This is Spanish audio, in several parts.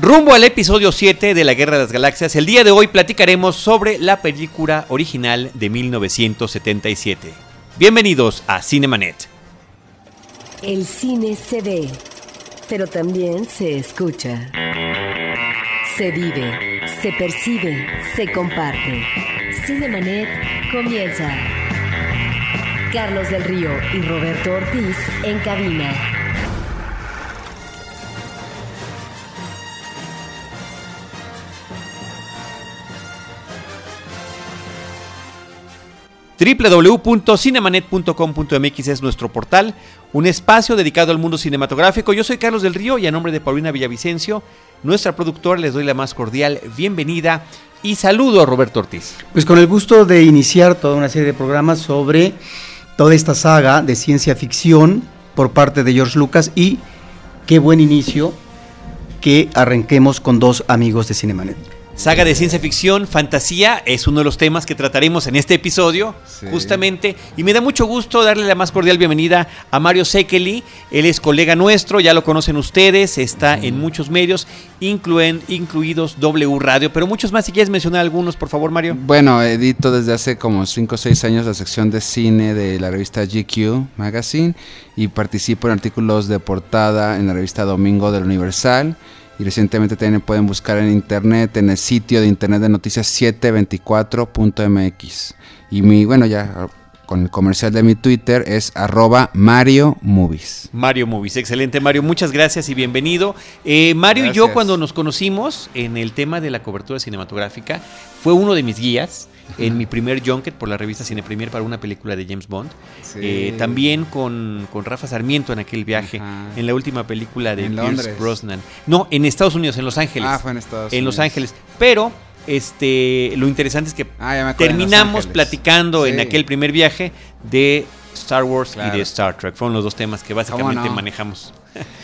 Rumbo al episodio 7 de la Guerra de las Galaxias, el día de hoy platicaremos sobre la película original de 1977. Bienvenidos a Cinemanet. El cine se ve, pero también se escucha. Se vive, se percibe, se comparte. Cinemanet comienza. Carlos del Río y Roberto Ortiz en cabina. www.cinemanet.com.mx es nuestro portal, un espacio dedicado al mundo cinematográfico. Yo soy Carlos del Río y a nombre de Paulina Villavicencio, nuestra productora, les doy la más cordial bienvenida y saludo a Roberto Ortiz. Pues con el gusto de iniciar toda una serie de programas sobre toda esta saga de ciencia ficción por parte de George Lucas y qué buen inicio que arranquemos con dos amigos de Cinemanet. Saga de ciencia ficción, fantasía, es uno de los temas que trataremos en este episodio, Sí. justamente. Y me da mucho gusto darle la más cordial bienvenida a Mario Sekeli. Él es colega nuestro, ya lo conocen ustedes, está en muchos medios, incluen, incluidos W Radio, pero muchos más. Si quieres mencionar algunos, por favor, Mario. Bueno, edito desde hace como 5 o 6 años la sección de cine de la revista GQ Magazine y participo en artículos de portada en la revista Domingo del Universal. Y recientemente también pueden buscar en internet, en el sitio de internet de noticias 724.mx. Y mi, bueno, ya con el comercial de mi Twitter es arroba Mario Movies. Mario Movies, excelente Mario, muchas gracias y bienvenido. Eh, Mario y yo cuando nos conocimos en el tema de la cobertura cinematográfica, fue uno de mis guías en mi primer junket por la revista Cine Premier para una película de James Bond. Sí. Eh, también con, con Rafa Sarmiento en aquel viaje, Ajá. en la última película de Pierce. Brosnan. No, en Estados Unidos, en Los Ángeles. Ah, fue en Estados en Los Unidos. Ángeles. Pero este, lo interesante es que Ah, terminamos platicando en aquel primer viaje de Star Wars y de Star Trek. Fueron los dos temas que básicamente no? manejamos.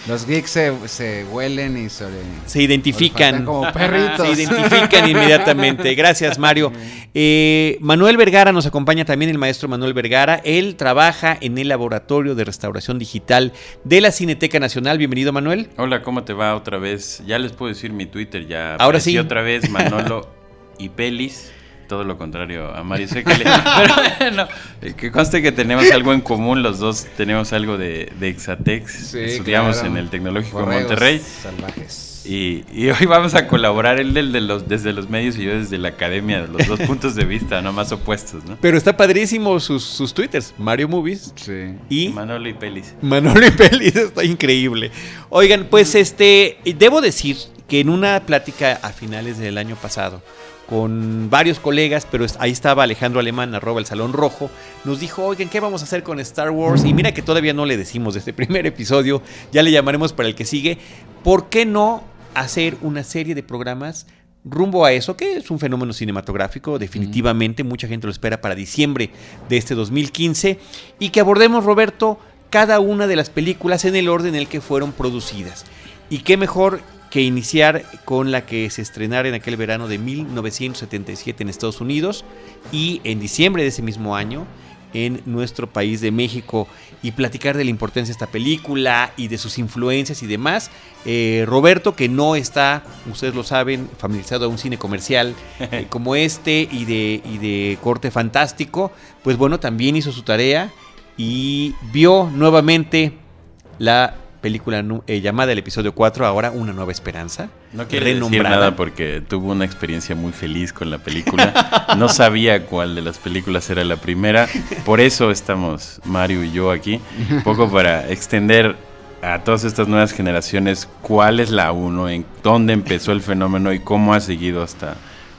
Los geeks se, se huelen y sobre... Se identifican. Como perritos. Se identifican inmediatamente. Gracias, Mario. Eh, Manuel Vergara nos acompaña también, el maestro Manuel Vergara. Él trabaja en el Laboratorio de Restauración Digital de la Cineteca Nacional. Bienvenido, Manuel. Hola, ¿cómo te va otra vez? Ya les puedo decir mi Twitter, ya Ahora sí. otra vez Manolo y Pelis. Todo lo contrario a Mario Sekele. Pero bueno, eh, que conste que tenemos algo en común, los dos tenemos algo de, de Exatex. Sí, Estudiamos claro. en el Tecnológico de Monterrey. Salvajes. Y, y hoy vamos a colaborar él del de los, desde los medios y yo desde la academia, de los dos puntos de vista, no más opuestos, ¿no? Pero está padrísimo sus, sus twitters. Mario Movies Sí. y Manolo y Pelis. Manolo y Pelis. Está increíble. Oigan, pues este, debo decir que en una plática a finales del año pasado con varios colegas, pero ahí estaba Alejandro Alemán, arroba el Salón Rojo, nos dijo, oigan, ¿qué vamos a hacer con Star Wars? Y mira que todavía no le decimos de este primer episodio, ya le llamaremos para el que sigue. ¿Por qué no hacer una serie de programas rumbo a eso, que es un fenómeno cinematográfico, definitivamente, mucha gente lo espera para diciembre de este 2015, y que abordemos, Roberto, cada una de las películas en el orden en el que fueron producidas. Y qué mejor que iniciar con la que se estrenara en aquel verano de 1977 en Estados Unidos y en diciembre de ese mismo año en nuestro país de México y platicar de la importancia de esta película y de sus influencias y demás. Eh, Roberto, que no está, ustedes lo saben, familiarizado a un cine comercial eh, como este y de, y de corte fantástico, pues bueno, también hizo su tarea y vio nuevamente la película eh, llamada el episodio 4, ahora Una Nueva Esperanza. No quiere decir nada porque tuvo una experiencia muy feliz con la película. No sabía cuál de las películas era la primera. Por eso estamos Mario y yo aquí. Un poco para extender a todas estas nuevas generaciones cuál es la 1, en dónde empezó el fenómeno y cómo ha seguido hasta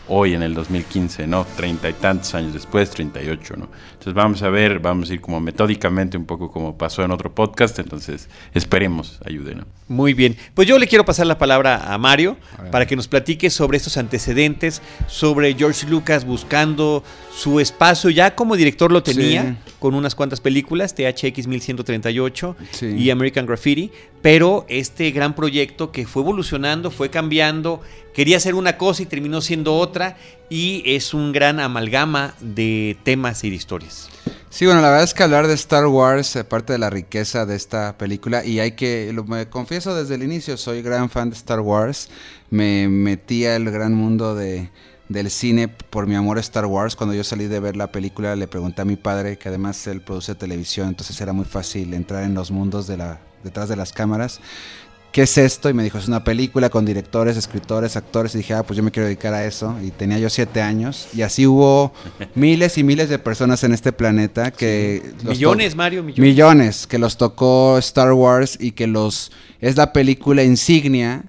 hoy en el 2015, ¿no? Treinta y tantos años después, 38, ¿no? Entonces vamos a ver, vamos a ir como metódicamente un poco como pasó en otro podcast, entonces esperemos ayude, ¿no? Muy bien, pues yo le quiero pasar la palabra a Mario para que nos platique sobre estos antecedentes, sobre George Lucas buscando su espacio, ya como director lo tenía, Sí. con unas cuantas películas, THX 1138 Sí. y American Graffiti, pero este gran proyecto que fue evolucionando, fue cambiando, quería hacer una cosa y terminó siendo otra, y es un gran amalgama de temas y de historias. Sí, bueno, la verdad es que hablar de Star Wars, eh, parte de la riqueza de esta película, y hay que, lo, me confieso desde el inicio, soy gran fan de Star Wars, me metí al gran mundo de, del cine por mi amor a Star Wars. Cuando yo salí de ver la película le pregunté a mi padre, que además él produce televisión, entonces era muy fácil entrar en los mundos detrás de las cámaras. ¿Qué es esto? Y me dijo, es una película con directores, escritores, actores. Y dije, ah, pues yo me quiero dedicar a eso. Y tenía yo siete años. Y así hubo miles y miles de personas en este planeta que... Millones, Mario, millones. Millones, que los tocó Star Wars y que los... Es la película insignia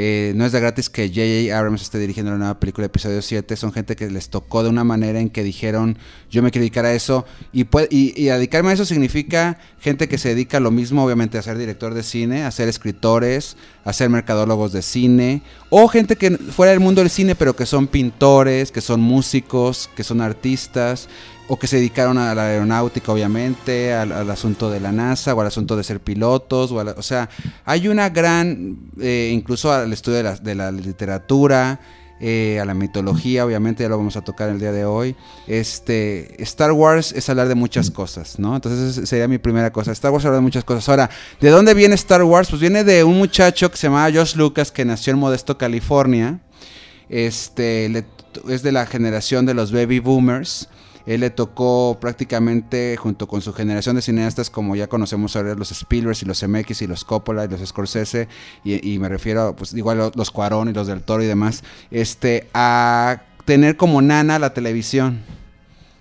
eh, no es de gratis que J.J. Abrams esté dirigiendo la nueva película de episodio 7. Son gente que les tocó de una manera en que dijeron, yo me quiero dedicar a eso. Y, y, dedicarme a eso significa gente que se dedica a lo mismo, obviamente, a ser director de cine, a ser escritores, a ser mercadólogos de cine. O gente que fuera del mundo del cine, pero que son pintores, que son músicos, que son artistas o que se dedicaron a la aeronáutica, obviamente, al, asunto de la NASA, o al asunto de ser pilotos, o, sea, hay una gran, eh, incluso al estudio de la, de la literatura, eh, a la mitología, obviamente, ya lo vamos a tocar el día de hoy. Este, Star Wars es hablar de muchas cosas, ¿no? Entonces sería mi primera cosa. Star Wars habla de muchas cosas. Ahora, ¿de dónde viene Star Wars? Pues viene de un muchacho que se llamaba Josh Lucas, que nació en Modesto, California. Este, es de la generación de los baby boomers. Él le tocó prácticamente junto con su generación de cineastas, como ya conocemos ahora, los Spielberg y los MX y los Coppola y los Scorsese, y, me refiero, pues igual los Cuarón y los del Toro y demás, este, a tener como nana la televisión.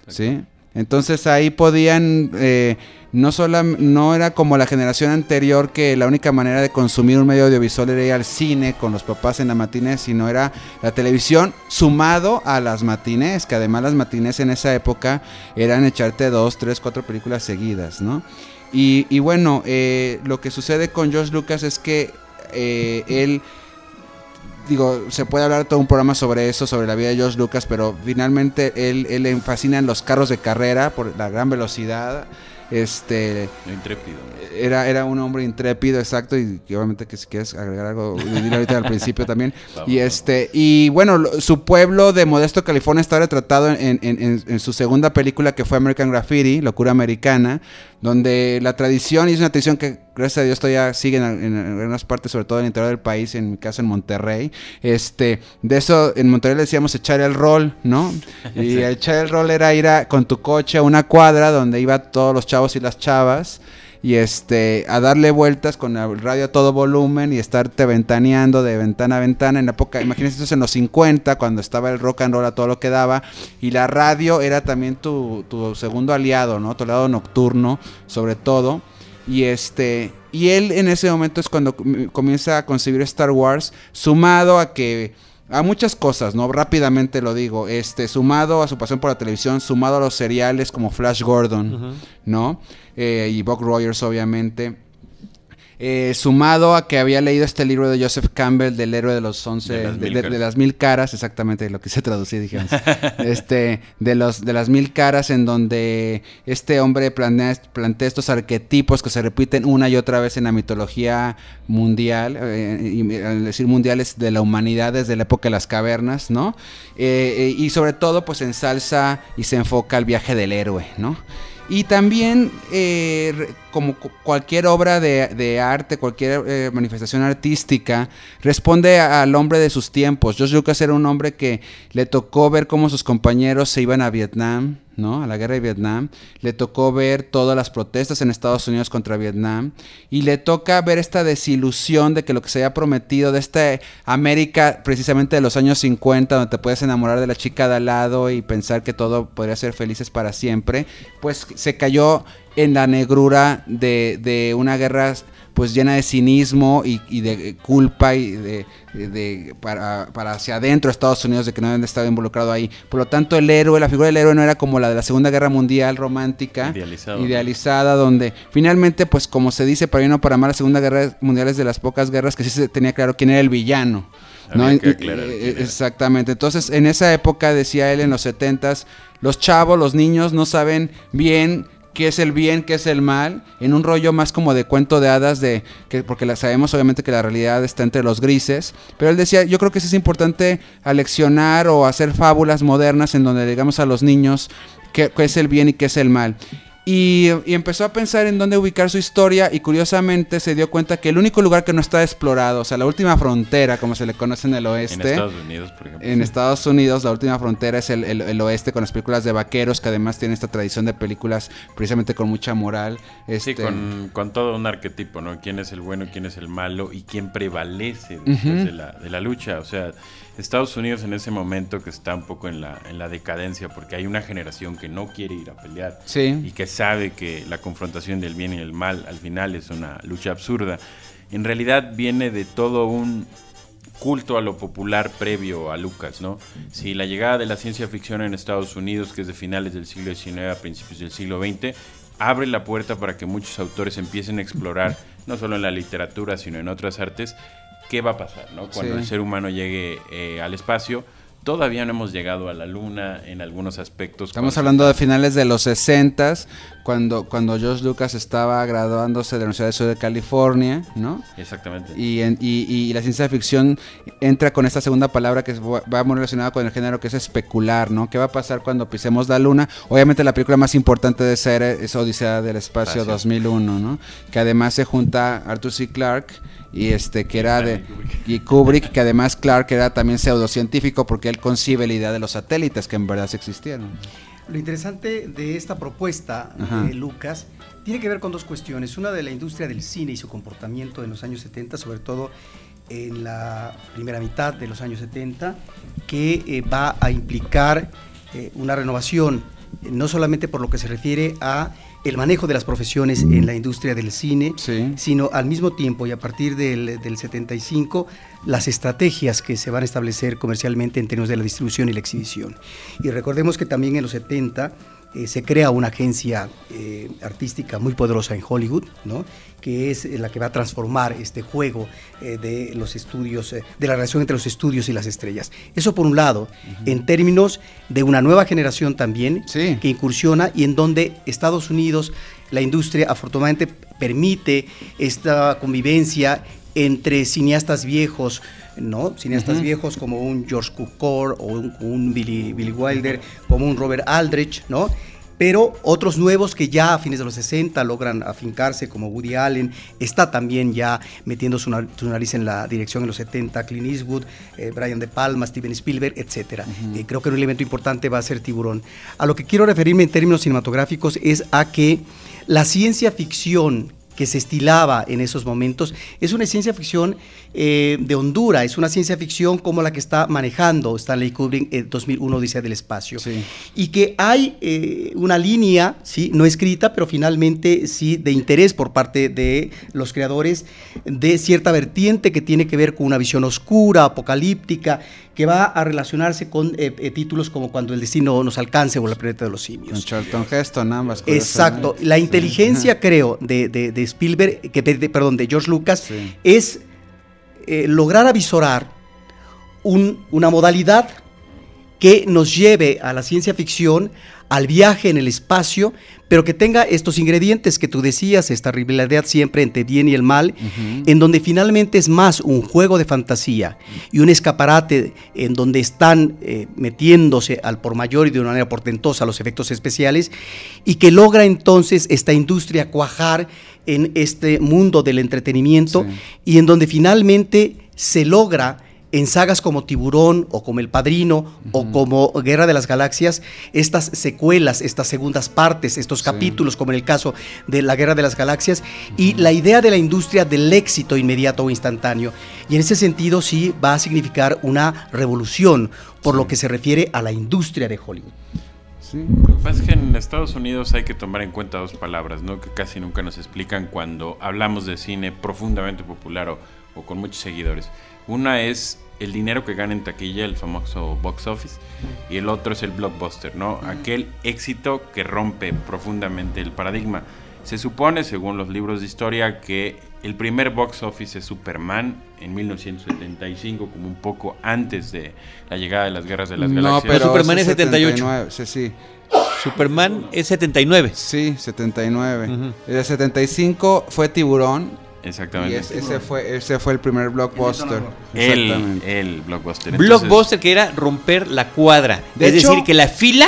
¿Sí? Entonces ahí podían, eh, no, solo, no era como la generación anterior que la única manera de consumir un medio audiovisual era ir al cine con los papás en la matinés, sino era la televisión sumado a las matinés, que además las matinés en esa época eran echarte dos, tres, cuatro películas seguidas, ¿no? Y, bueno, eh, lo que sucede con George Lucas es que eh, él digo, se puede hablar todo un programa sobre eso, sobre la vida de George Lucas, pero finalmente él, él le fascinan los carros de carrera por la gran velocidad. Este. Intrépido. Era, era un hombre intrépido, exacto, y, obviamente que si quieres agregar algo, dile ahorita al principio también. y este, y bueno, su pueblo de Modesto, California, está retratado en, en, en, su segunda película que fue American Graffiti, Locura Americana, donde la tradición, y es una tradición que gracias a Dios todavía sigue en, en, algunas partes, sobre todo en el interior del país, en mi caso en Monterrey. Este, de eso en Monterrey le decíamos echar el rol, ¿no? Y echar el rol era ir con tu coche a una cuadra donde iban todos los chavos y las chavas y este a darle vueltas con el radio a todo volumen y estarte ventaneando de ventana a ventana en la época, imagínense eso en los 50 cuando estaba el rock and roll a todo lo que daba y la radio era también tu, tu segundo aliado, ¿no? Tu lado nocturno, sobre todo. Y este y él en ese momento es cuando comienza a concebir Star Wars, sumado a que a muchas cosas, ¿no? Rápidamente lo digo, este, sumado a su pasión por la televisión, sumado a los seriales como Flash Gordon, ¿no? Eh, y Buck Rogers, obviamente. Eh, sumado a que había leído este libro de Joseph Campbell del héroe de los once de las, mil caras. exactamente lo que se traducía dijimos este de los de las mil caras en donde este hombre plantea, plantea estos arquetipos que se repiten una y otra vez en la mitología mundial eh, y, al decir mundiales de la humanidad desde la época de las cavernas no eh, y sobre todo pues ensalza y se enfoca al viaje del héroe no y también, eh, como cualquier obra de, arte, cualquier eh, manifestación artística, responde al hombre de sus tiempos. George Lucas era un hombre que le tocó ver cómo sus compañeros se iban a Vietnam, ¿no? A la guerra de Vietnam. Le tocó ver todas las protestas en Estados Unidos contra Vietnam. Y le toca ver esta desilusión de que lo que se había prometido de esta América, precisamente de los años 50, donde te puedes enamorar de la chica de al lado y pensar que todo podría ser felices para siempre, pues se cayó en la negrura de, de una guerra pues llena de cinismo y, de culpa y de, para, hacia adentro de Estados Unidos de que no habían estado involucrado ahí. Por lo tanto, el héroe, la figura del héroe no era como la de la Segunda Guerra Mundial romántica, idealizada, donde finalmente, pues como se dice para bien o para mal, la Segunda Guerra Mundial es de las pocas guerras que sí se tenía claro quién era el villano. ¿no? exactamente. Entonces, en esa época, decía él en los setentas, los chavos, los niños no saben bien qué es el bien, qué es el mal, en un rollo más como de cuento de hadas, de que, porque la, sabemos obviamente que la realidad está entre los grises, pero él decía, yo creo que sí es importante aleccionar o hacer fábulas modernas en donde digamos a los niños qué, qué es el bien y qué es el mal. Y, y empezó a pensar en dónde ubicar su historia y curiosamente se dio cuenta que el único lugar que no está explorado, o sea, la última frontera, como se le conoce en el oeste, En Estados Unidos, por ejemplo. en Estados Unidos, la última frontera es el, el- el oeste con las películas de vaqueros, que además tiene esta tradición de películas precisamente con mucha moral. Sí, Este, con, con todo un arquetipo, ¿no? ¿Quién es el bueno, quién es el malo y quién prevalece después de, la, de la lucha? O sea, Estados Unidos en ese momento que está un poco en la, en la decadencia porque hay una generación que no quiere ir a pelear y Sí, que sabe que la confrontación del bien y el mal al final es una lucha absurda. En realidad viene de todo un culto a lo popular previo a Lucas, ¿no? Si la llegada de la ciencia ficción en Estados Unidos, que es de finales del siglo XIX a principios del siglo XX, abre la puerta para que muchos autores empiecen a explorar, no solo en la literatura, sino en otras artes, qué va a pasar, ¿no? Cuando Sí. el ser humano llegue eh, al espacio. Todavía no hemos llegado a la luna en algunos aspectos. estamos hablando de finales de los 60 cuando, cuando George Lucas estaba graduándose de la Universidad del Sur de California, ¿no? Exactamente. Y, en- y- y la ciencia ficción entra con esta segunda palabra que va muy relacionada con el género que es especular, ¿no? ¿Qué va a pasar cuando pisemos la luna? Obviamente la película más importante de ser es Odisea del Espacio Espacio. 2001, ¿no? Que además se junta Arthur C. Clarke y este que era de y Kubrick, que además Clarke era también pseudocientífico porque él concibe la idea de los satélites que en verdad sí existieron. Lo interesante de esta propuesta Ajá. de Lucas tiene que ver con dos cuestiones. Una de la industria del cine y su comportamiento en los años 70, sobre todo en la primera mitad de los años 70, que eh, va a implicar eh, una renovación, eh, no solamente por lo que se refiere a el manejo de las profesiones en la industria del cine, Sí. sino al mismo tiempo y a partir del, del 75 las estrategias que se van a establecer comercialmente en términos de la distribución y la exhibición. Y recordemos que también en los 70 eh, se crea una agencia eh, artística muy poderosa en Hollywood, ¿no? que es eh, la que va a transformar este juego eh, de los estudios, de la relación entre los estudios y las estrellas. Eso por un lado, en términos de una nueva generación también, Sí. que incursiona y en donde Estados Unidos, la industria afortunadamente permite esta convivencia entre cineastas viejos, ¿no? Cineastas viejos como un George Cukor o un, un Billy, Billy Wilder, como un Robert Aldrich, ¿no? Pero otros nuevos que ya a fines de los 60 logran afincarse, como Woody Allen, está también ya metiendo su, nar- su nariz en la dirección en los 70, Clint Eastwood, eh, Brian De Palma, Steven Spielberg, etc. creo que un elemento importante va a ser Tiburón. A lo que quiero referirme en términos cinematográficos es a que la ciencia ficción que se estilaba en esos momentos es una ciencia ficción eh, de Honduras, es una ciencia ficción como la que está manejando Stanley Kubrick en 2001 Odisea del Espacio. Sí. Y que hay eh, una línea, ¿sí? no escrita, pero finalmente sí de interés por parte de los creadores de cierta vertiente que tiene que ver con una visión oscura, apocalíptica, que va a relacionarse con eh, eh, títulos como Cuando el destino nos alcance o La planeta de los Con simios. Charlton Heston ambas. Exacto. curiosamente. La Sí. inteligencia, creo, de, de- de Spielberg, que, de- de- perdón, de George Lucas, Sí. es eh, lograr avisorar un- una modalidad que nos lleve a la ciencia ficción, al viaje en el espacio, pero que tenga estos ingredientes que tú decías, esta rivalidad siempre entre bien y el mal, en donde finalmente es más un juego de fantasía y un escaparate en donde están eh, metiéndose al por mayor y de una manera portentosa los efectos especiales, y que logra entonces esta industria cuajar en este mundo del entretenimiento Sí. y en donde finalmente se logra en sagas como Tiburón o como El Padrino o como Guerra de las Galaxias, estas secuelas, estas segundas partes, estos Sí. capítulos, como en el caso de la Guerra de las Galaxias, y la idea de la industria del éxito inmediato o instantáneo. Y en ese sentido sí va a significar una revolución por lo que se refiere a la industria de Hollywood. Sí. Lo que pasa es que en Estados Unidos hay que tomar en cuenta dos palabras, ¿no? Que casi nunca nos explican cuando hablamos de cine profundamente popular o, o con muchos seguidores. Una es el dinero que gana en taquilla, el famoso box office, y el otro es el blockbuster, ¿no? Aquel éxito que rompe profundamente el paradigma. Se supone, según los libros de historia, que el primer box office es Superman en 1975, como un poco antes de la llegada de las guerras de las No, galaxias. pero Superman es 78. 79, Sí, sí. Superman es 79. Sí, 79. Ujú. El 75 fue Tiburón. Y Exactamente. es- ese, fue, ese fue el primer blockbuster. El, Exactamente. el blockbuster. Entonces, Blockbuster que era romper la cuadra. De es hecho- decir, que la fila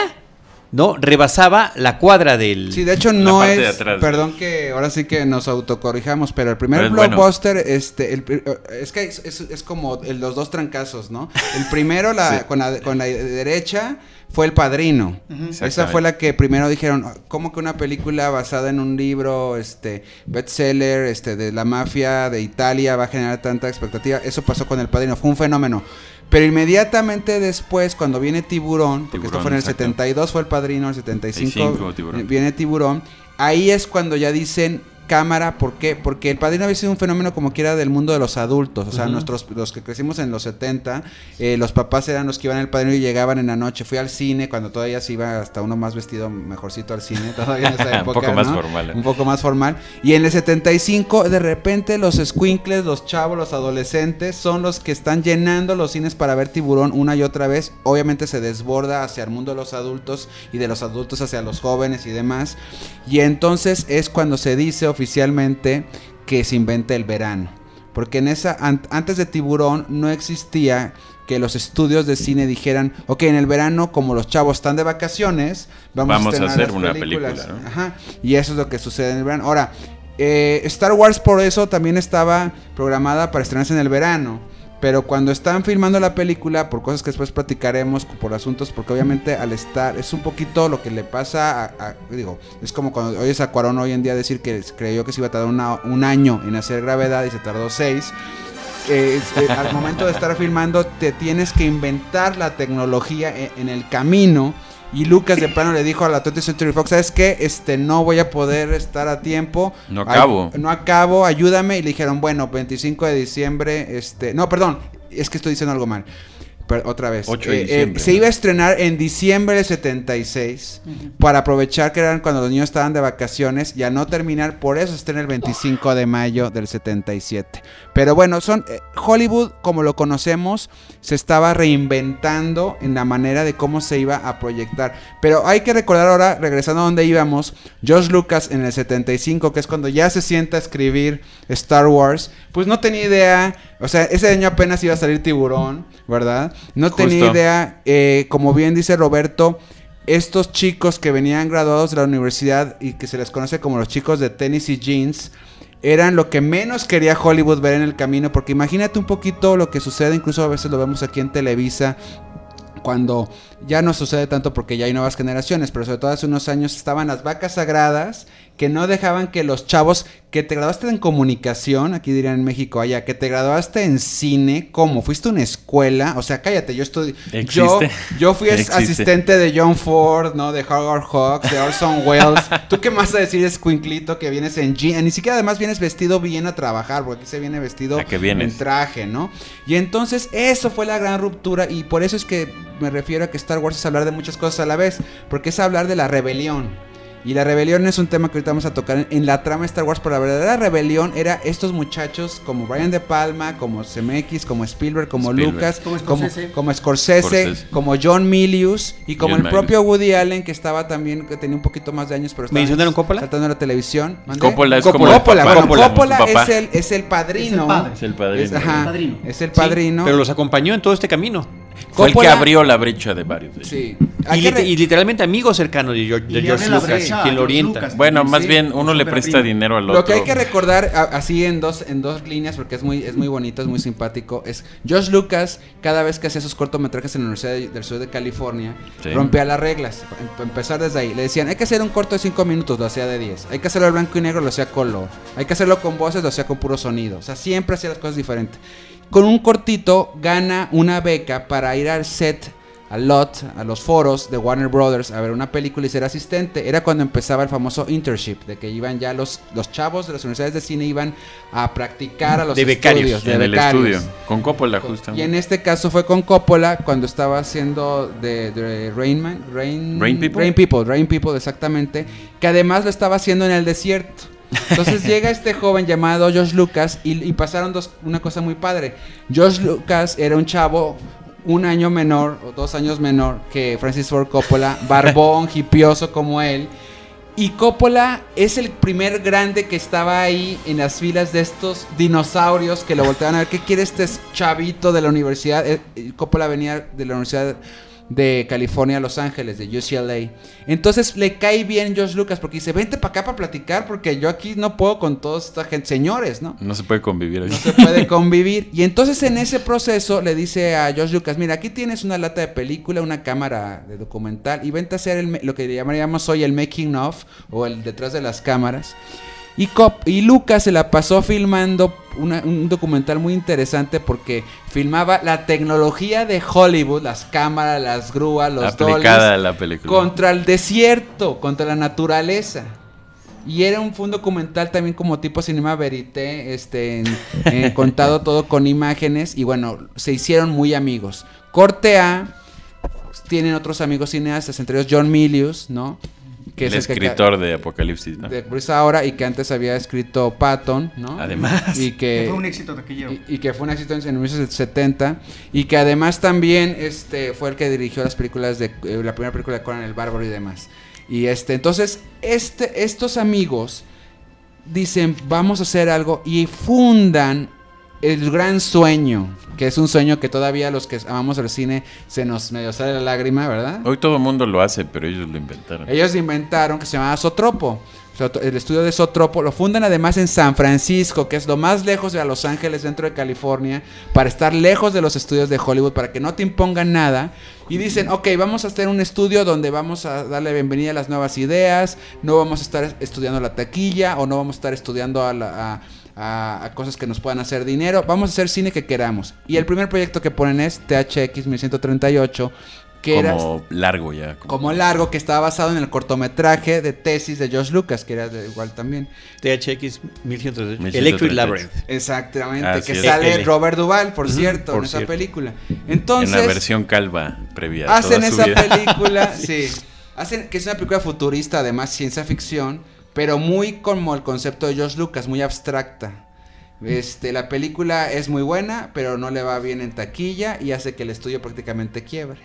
¿no? Rebasaba la cuadra del... Sí, de hecho no de es. atrás. Perdón que ahora sí que nos autocorrijamos, pero el primer Pero es bueno. blockbuster, este, el pri- es que es, es- es como el- los dos trancazos, ¿no? El primero la, Sí. con, la, con la derecha fue El Padrino. Esa Exactamente. fue la que primero dijeron, ¿cómo que una película basada en un libro, este, bestseller, este, de la mafia de Italia va a generar tanta expectativa? Eso pasó con El Padrino, fue un fenómeno. Pero inmediatamente después, cuando viene Tiburón, porque esto fue en el exacto. 72 fue El Padrino, el 75 75, Tiburón. viene Tiburón. Ahí es cuando ya dicen cámara, ¿por qué? Porque El Padrino había sido un fenómeno como quiera del mundo de los adultos, o sea, nuestros los que crecimos en los 70, eh, los papás eran los que iban al Padrino y llegaban en la noche. Fui al cine cuando todavía se iba hasta uno más vestido mejorcito al cine, todavía en esa Un época, poco más formal, ¿eh? Un poco más formal. Y en el 75, de repente los squinkles, los chavos, los adolescentes son los que están llenando los cines para ver Tiburón una y otra vez. Obviamente se desborda hacia el mundo de los adultos y de los adultos hacia los jóvenes y demás. Y entonces es cuando se dice oficialmente que se inventa el verano. Porque en esa an- antes de Tiburón no existía que los estudios de cine dijeran, ok, en el verano como los chavos están de vacaciones, vamos, Vamos a hacer una películas". película, ¿no? Ajá. Y eso es lo que sucede en el verano. Ahora, eh, Star Wars por eso también estaba programada para estrenarse en el verano. Pero cuando están filmando la película, por cosas que después platicaremos, por asuntos, porque obviamente al estar, es un poquito lo que le pasa a, digo, es como cuando oyes a Cuarón hoy en día decir que creyó que se iba a tardar una- un año en hacer gravedad y se tardó seis. Eh, eh, al momento de estar filmando, te tienes que inventar la tecnología en, en el camino. Y Lucas de plano le dijo a la 20th Century Fox, ¿sabes qué? Este, no voy a poder estar a tiempo. No acabo. Ay- no acabo, ayúdame. Y le dijeron, bueno, 25 de diciembre, este... No, perdón, es que estoy diciendo algo mal. Per- otra vez. 8 de Eh, eh, se iba a estrenar en diciembre del 76 para aprovechar que eran cuando los niños estaban de vacaciones y a no terminar, por eso estrena el 25 de mayo del 77. Pero bueno, son eh, Hollywood como lo conocemos se estaba reinventando en la manera de cómo se iba a proyectar. Pero hay que recordar ahora, regresando a donde íbamos, George Lucas en el 75, que es cuando ya se sienta a escribir Star Wars, pues no tenía idea, o sea, ese año apenas iba a salir Tiburón, ¿verdad? No tenía idea, eh, como bien dice Roberto, estos chicos que venían graduados de la universidad y que se les conoce como los chicos de tenis y jeans, eran lo que menos quería Hollywood ver en el camino, porque imagínate un poquito lo que sucede, incluso a veces lo vemos aquí en Televisa, cuando ya no sucede tanto porque ya hay nuevas generaciones, pero sobre todo hace unos años estaban las vacas sagradas que no dejaban que los chavos que te graduaste en comunicación, aquí dirían en México, allá, que te graduaste en cine, ¿cómo? ¿Fuiste a una escuela? O sea, cállate, yo estoy... Yo, yo fui Existe. asistente de John Ford, ¿no? De Howard Hawks, de Orson Welles. ¿Tú qué más a decir, escuinclito, que vienes en jean? Ni siquiera además vienes vestido bien a trabajar, porque aquí se viene vestido en traje, ¿no? Y entonces eso fue la gran ruptura y por eso es que me refiero a que Star Wars es hablar de muchas cosas a la vez, porque es hablar de la rebelión. Y la rebelión es un tema que ahorita vamos a tocar en, en la trama de Star Wars, pero la verdadera rebelión era estos muchachos como Brian De Palma, como CMX, como Spielberg, como Spielberg. Lucas, Como Scorsese. como Scorsese, Scorsese. como John Milius y como John el propio Woody Allen que estaba también, que tenía un poquito más de años, pero estaba ¿Mencionaron Coppola? saltando en la televisión. ¿Mande? Coppola es Coppola, como el Coppola, papá. es el, es el padrino. Es el padre. Es el padrino. Es, ajá, El padrino. es el Sí, padrino. pero los acompañó en todo este camino. Fue el que abrió la brecha de varios. de. Sí. Y, lit- literalmente amigo cercano de George, de George Lucas, brecha quien lo orienta. Lucas. Bueno, más Sí, bien uno le presta primo. dinero al otro. Lo que hay que recordar a- así en dos, en dos líneas, porque es muy, es muy bonito, es muy simpático, es George Lucas, cada vez que hacía sus cortometrajes en la Universidad de- del Sur de California, Sí. rompía las reglas. Empezar desde ahí. Le decían, hay que hacer un corto de 5 minutos, lo hacía de 10. Hay que hacerlo en blanco y negro, lo hacía color. Hay que hacerlo con voces, lo hacía con puro sonido. O sea, siempre hacía las cosas diferentes. Con un cortito gana una beca para ir al set a lot, a los foros de Warner Brothers a ver una película y ser asistente. Era cuando empezaba el famoso internship, de que iban ya los, los chavos de las universidades de cine iban a practicar a los De becarios, estudios, de en el becarios. estudio. Con Coppola, Y en justamente. este caso fue con Coppola cuando estaba haciendo de, de Rain Man, Rain, Rain People. Rain People, Rain People, exactamente. Que además lo estaba haciendo en el desierto. Entonces llega este joven llamado Josh Lucas y, y pasaron dos, una cosa muy padre. Josh Lucas era un chavo un año menor o dos años menor que Francis Ford Coppola, barbón, hipioso como él. Y Coppola es el primer grande que estaba ahí en las filas de estos dinosaurios que lo volteaban a ver. ¿Qué quiere este chavito de la universidad? Eh, eh, Coppola venía de la universidad de California a Los Ángeles, de UCLA. Entonces le cae bien George Lucas porque dice, vente para acá para platicar porque yo aquí no puedo con toda esta gente, señores, ¿no? No se puede convivir. No se puede convivir. Y entonces en ese proceso le dice a George Lucas, mira, aquí tienes una lata de película, una cámara de documental y vente a hacer el, lo que llamaríamos hoy el making of o el detrás de las cámaras. Y, Cop y Lucas se la pasó filmando una- un documental muy interesante porque filmaba la tecnología de Hollywood, las cámaras, las grúas, los Aplicada la película. contra el desierto, contra la naturaleza. Y era un, fue un documental también como tipo cinema verité, este, en- contado todo con imágenes. Y bueno, se hicieron muy amigos. Corte A, tienen otros amigos cineastas, entre ellos John Milius, ¿no? El es escritor de Apocalipsis, ¿no? de Bruce ahora y que antes había escrito Patton, ¿no? Además. Y que, Que fue un éxito taquillero. y, y que fue un éxito en 1970 y que además también este fue el que dirigió las películas de eh, la primera película de Conan el Bárbaro y demás. Y este entonces este estos amigos dicen, "Vamos a hacer algo" y fundan el gran sueño, que es un sueño que todavía los que amamos el cine se nos medio sale la lágrima, ¿verdad? Hoy todo el mundo lo hace, pero ellos lo inventaron. Ellos inventaron que se llamaba Sotropo. Sot- El estudio de Sotropo lo fundan además en San Francisco, que es lo más lejos de Los Ángeles, dentro de California, para estar lejos de los estudios de Hollywood, para que no te impongan nada. Y dicen, ok, vamos a hacer un estudio donde vamos a darle bienvenida a las nuevas ideas, no vamos a estar estudiando la taquilla o no vamos a estar estudiando a, la- a- a- a cosas que nos puedan hacer dinero, vamos a hacer cine que queramos. Y el primer proyecto que ponen es THX 1138, que era como largo ya. como- como largo que estaba basado en el cortometraje de tesis de George Lucas, que era de igual también. THX 1138. 1138. Electric Labyrinth. Exactamente, Así que es. sale L. Robert Duvall, por cierto, por en esa película. en Entonces, la versión calva previa. hacen toda su esa vida. película, sí. Hacen que es una película futurista, además ciencia ficción, pero muy como el concepto de George Lucas, muy abstracta. Este, la película es muy buena, pero no le va bien en taquilla y hace que el estudio prácticamente quiebre.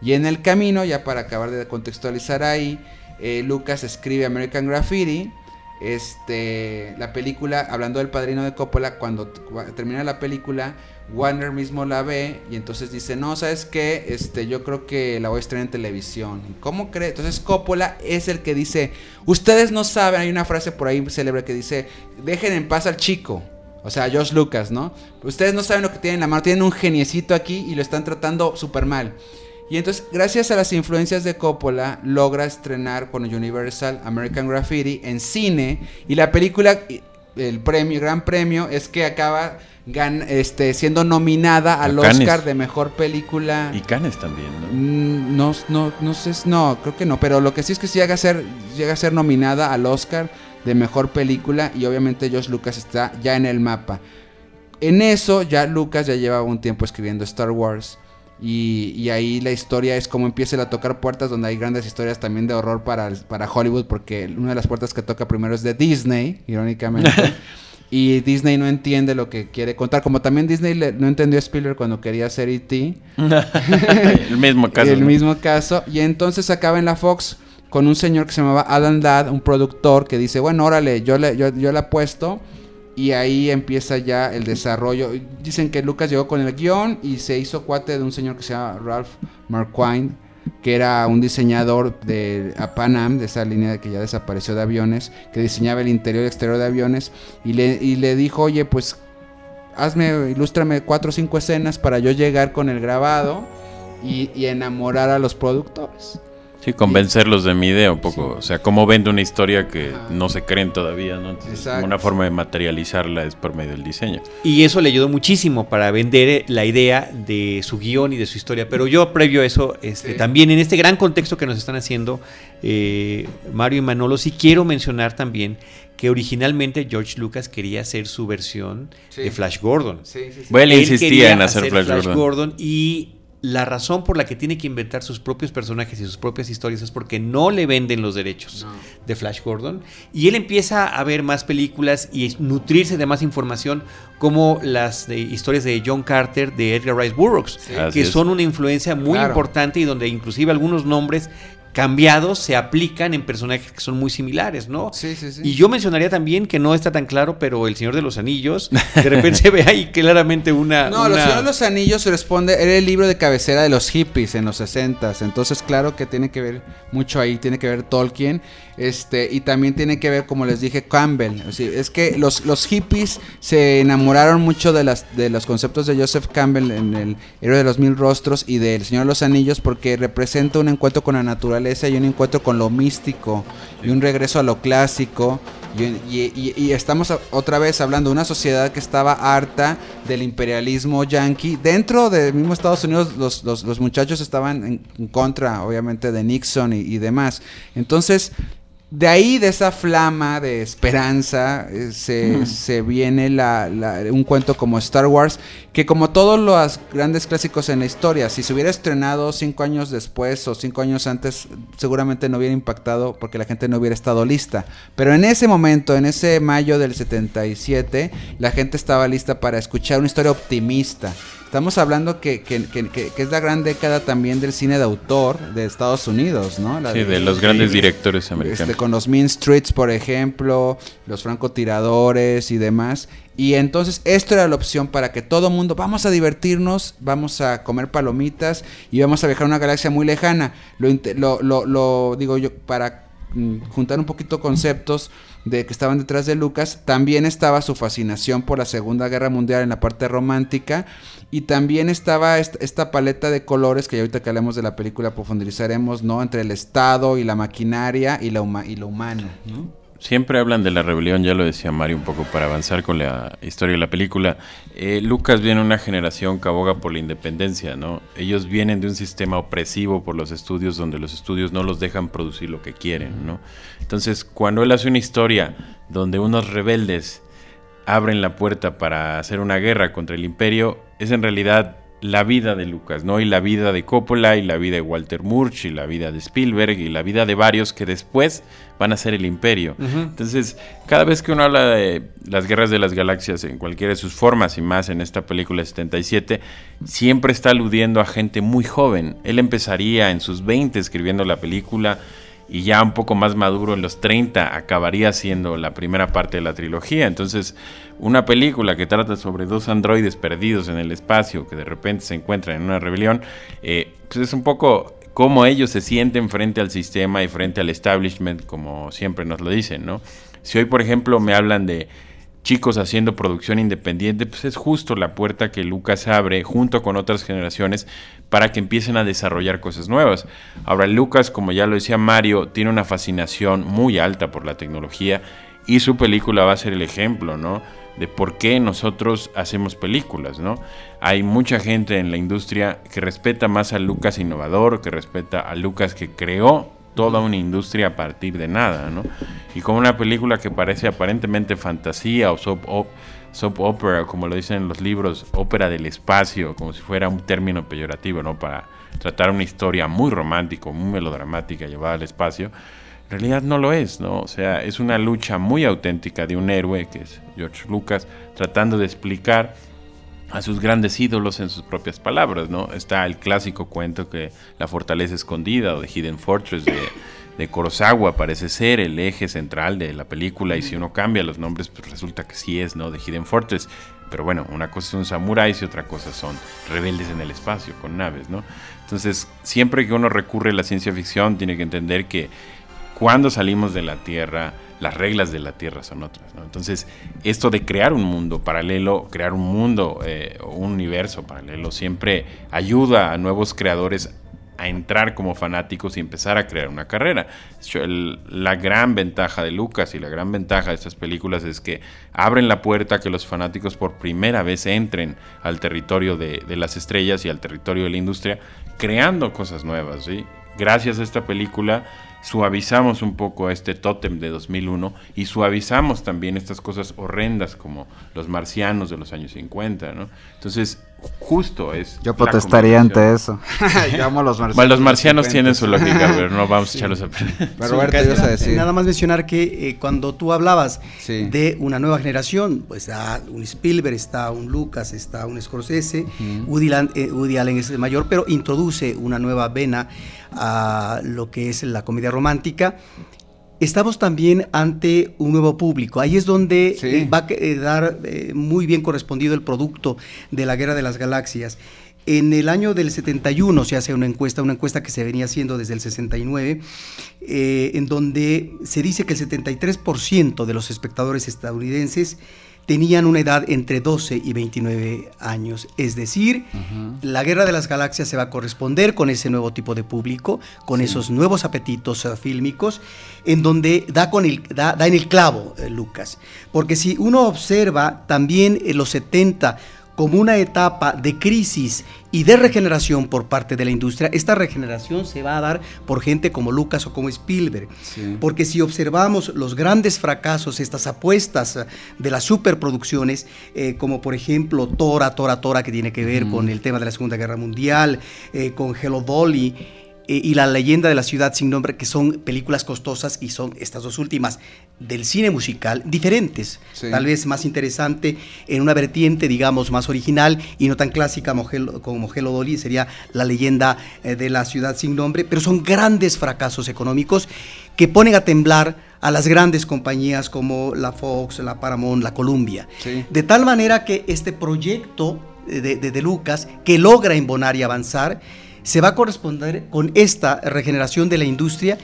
Y en el camino, ya para acabar de contextualizar ahí, eh, Lucas escribe American Graffiti. Este, la película, hablando del padrino de Coppola, cuando termina la película, Warner mismo la ve y entonces dice, no, ¿sabes qué? Este, yo creo que la voy a estrenar en televisión. ¿Y ¿Cómo cree? Entonces Coppola es el que dice, ustedes no saben, hay una frase por ahí célebre que dice, dejen en paz al chico. O sea, Josh Lucas, ¿no? Ustedes no saben lo que tienen en la mano, tienen un geniecito aquí y lo están tratando súper mal. Y entonces, gracias a las influencias de Coppola, logra estrenar con Universal American Graffiti en cine. Y la película, el premio, gran premio, es que acaba gan- este, siendo nominada al. Oscar de mejor película. Y Canes también, ¿no? Mm, No, no, no sé, no, creo que no, pero lo que sí es que sí llega a ser, llega a ser nominada al Oscar de mejor película y obviamente Josh Lucas está ya en el mapa. En eso ya Lucas ya lleva un tiempo escribiendo Star Wars y, y ahí la historia es como empieza a tocar puertas donde hay grandes historias también de horror para, para Hollywood porque una de las puertas que toca primero es de Disney, irónicamente. Y Disney no entiende lo que quiere contar. Como también Disney le- no entendió a Spielberg cuando quería hacer E.T. el mismo caso. El ¿no? mismo caso. Y entonces acaba en la Fox con un señor que se llamaba Alan Ladd, un productor que dice, bueno, órale, yo le, yo, yo le apuesto. Y ahí empieza ya el desarrollo. Dicen que Lucas llegó con el guion y se hizo cuate de un señor que se llama Ralph Marquine, que era un diseñador de a Pan Am, de esa línea que ya desapareció de aviones, que diseñaba el interior y exterior de aviones. Y le, dijo, oye, pues hazme, ilústrame cuatro o cinco escenas para yo llegar con el grabado y enamorar a los productores. Sí, convencerlos de mi idea un poco. O sea, cómo vende una historia que no se creen todavía, ¿no? Entonces, Exacto. Una forma de materializarla es por medio del diseño. Y eso le ayudó muchísimo para vender eh, la idea de su guion y de su historia. Pero yo, previo a eso, este, Sí. también en este gran contexto que nos están haciendo eh, Mario y Manolo, sí quiero mencionar también que originalmente George Lucas quería hacer su versión Sí. de Flash Gordon. Bueno, él Él insistía quería en hacer Flash, Gordon. y la razón por la que tiene que inventar sus propios personajes y sus propias historias es porque no le venden los derechos No. de Flash Gordon y él empieza a ver más películas y nutrirse de más información como las de historias de John Carter de Edgar Rice Burroughs Sí. Así que es. son una influencia muy Claro. importante y donde inclusive algunos nombres cambiados se aplican en personajes que son muy similares, ¿no? Sí, sí, sí. Y yo mencionaría también que no está tan claro, pero El Señor de los Anillos, de repente se ve ahí claramente una... No, una- Señor de los Anillos responde, era el libro de cabecera de los hippies en los 60 entonces claro que tiene que ver mucho ahí, tiene que ver Tolkien, este, y también tiene que ver, como les dije, Campbell. O sea, es que los, los hippies se enamoraron mucho de, las, de los conceptos de Joseph Campbell en el Héroe de los Mil Rostros y del Señor de los Anillos porque representa un encuentro con la naturaleza y un encuentro con lo místico y un regreso a lo clásico. Y, estamos otra vez hablando de una sociedad que estaba harta del imperialismo yanqui. Dentro del mismo Estados Unidos, los, los- muchachos estaban en, contra, obviamente, de Nixon y demás. Entonces, de ahí, de esa flama de esperanza, eh, se, se viene la- la- un cuento como Star Wars, que como todos los grandes clásicos en la historia, si se hubiera estrenado cinco años después o cinco años antes, seguramente no hubiera impactado porque la gente no hubiera estado lista. Pero en ese momento, en ese mayo del 77, la gente estaba lista para escuchar una historia optimista. Estamos hablando que, que- que- que- que es la gran década también del cine de autor de Estados Unidos, ¿no? La Sí, de los grandes directores americanos. este, con los Mean Streets, por ejemplo, los francotiradores y demás. Y entonces esto era la opción para que todo mundo, vamos a divertirnos, vamos a comer palomitas y vamos a viajar a una galaxia muy lejana. Lo, lo- lo digo yo para mm, juntar un poquito conceptos de que estaban detrás de Lucas, también estaba su fascinación por la Segunda Guerra Mundial en la parte romántica y también estaba esta, paleta de colores que ahorita que hablemos de la película profundizaremos, ¿no? Entre el Estado y la maquinaria y, la y lo humano, ¿no? Siempre hablan de la rebelión, ya lo decía Mario un poco para avanzar con la historia de la película. Eh, Lucas viene de una generación que aboga por la independencia, ¿no? Ellos vienen de un sistema opresivo por los estudios donde los estudios no los dejan producir lo que quieren, ¿no? Entonces, cuando él hace una historia donde unos rebeldes abren la puerta para hacer una guerra contra el imperio, es en realidad la vida de Lucas, ¿no? Y la vida de Coppola, y la vida de Walter Murch, y la vida de Spielberg, y la vida de varios que después van a ser el imperio. Entonces, cada vez que uno habla de las guerras de las galaxias en cualquiera de sus formas, y más en esta película de 77, siempre está aludiendo a gente muy joven. Él empezaría en sus 20 escribiendo la película, y ya un poco más maduro en los 30 acabaría siendo la primera parte de la trilogía. Entonces, una película que trata sobre dos androides perdidos en el espacio que de repente se encuentran en una rebelión, eh, pues es un poco cómo ellos se sienten frente al sistema y frente al establishment, como siempre nos lo dicen, ¿no? Si hoy, por ejemplo, me hablan de chicos haciendo producción independiente, pues es justo la puerta que Lucas abre junto con otras generaciones para que empiecen a desarrollar cosas nuevas. Ahora, Lucas, como ya lo decía Mario, tiene una fascinación muy alta por la tecnología y su película va a ser el ejemplo, ¿no? De por qué nosotros hacemos películas, ¿no? Hay mucha gente en la industria que respeta más a Lucas innovador, que respeta a Lucas que creó toda una industria a partir de nada, ¿no? Y con una película que parece aparentemente fantasía o soap, op- soap opera, como lo dicen en los libros, ópera del espacio, como si fuera un término peyorativo, ¿no? Para tratar una historia muy romántica, muy melodramática llevada al espacio. En realidad no lo es, ¿no? O sea, es una lucha muy auténtica de un héroe, que es George Lucas, tratando de explicar a sus grandes ídolos en sus propias palabras, ¿no? Está el clásico cuento que La Fortaleza Escondida o The Hidden Fortress de, de Kurosawa parece ser el eje central de la película y si uno cambia los nombres pues resulta que sí es, ¿no? The Hidden Fortress. Pero bueno, una cosa son samuráis y otra cosa son rebeldes en el espacio con naves, ¿no? Entonces, siempre que uno recurre a la ciencia ficción tiene que entender que cuando salimos de la Tierra, las reglas de la Tierra son otras. ¿no? Entonces, esto de crear un mundo paralelo, crear un mundo, eh, un universo paralelo, siempre ayuda a nuevos creadores a entrar como fanáticos y empezar a crear una carrera. La gran ventaja de Lucas y la gran ventaja de estas películas es que abren la puerta a que los fanáticos por primera vez entren al territorio de, las estrellas y al territorio de la industria, creando cosas nuevas. Gracias a esta película suavizamos un poco este tótem de 2001 y suavizamos también estas cosas horrendas como los marcianos de los años 50, ¿no? Entonces, justo. Es Yo protestaría ante eso. Yo amo los marcianos. Bueno, los marcianos tienen su lógica, pero no vamos a echarlos a perder. Pero Roberto, ibas a decir. Nada más mencionar que eh, cuando tú hablabas Sí. de una nueva generación, pues está un Spielberg, está un Lucas, está un Scorsese, Woody, eh, Woody Allen es el mayor, pero introduce una nueva vena a lo que es la comedia romántica. Estamos también ante un nuevo público. Ahí es donde Sí. eh, va a quedar eh, muy bien correspondido el producto de la Guerra de las Galaxias. En el año del 71 se hace una encuesta, una encuesta que se venía haciendo desde el 69, eh, en donde se dice que el 73% de los espectadores estadounidenses tenían una edad entre 12 y 29 años. Es decir, la Guerra de las Galaxias se va a corresponder con ese nuevo tipo de público, con esos nuevos apetitos eh, fílmicos, en donde da, con el, da, da en el clavo eh, Lucas. Porque si uno observa también en los 70 como una etapa de crisis y de regeneración por parte de la industria, esta regeneración se va a dar por gente como Lucas o como Spielberg. Sí. Porque si observamos los grandes fracasos, estas apuestas eh, de las superproducciones, eh, como por ejemplo Tora, Tora, Tora, que tiene que ver con el tema de la Segunda Guerra Mundial, eh, con Hello Dolly, eh, y La leyenda de la ciudad sin nombre, que son películas costosas y son estas dos últimas del cine musical diferentes. Sí. Tal vez más interesante en una vertiente, digamos, más original y no tan clásica como Hello, Dolly, sería La leyenda eh, de la ciudad sin nombre, pero son grandes fracasos económicos que ponen a temblar a las grandes compañías como la Fox, la Paramount, la Columbia. Sí. De tal manera que este proyecto de, de- de Lucas, que logra embonar y avanzar, se va a corresponder con esta regeneración de la industria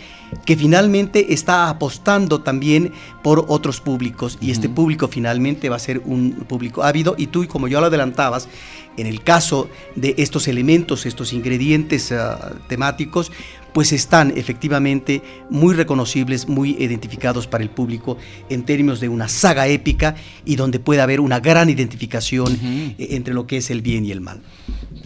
que finalmente está apostando también por otros públicos. Y este público finalmente va a ser un público ávido. Y tú como yo lo adelantabas en el caso de estos elementos estos ingredientes ah, temáticos pues están efectivamente muy reconocibles, muy identificados para el público en términos de una saga épica y donde puede haber una gran identificación eh, entre lo que es el bien y el mal.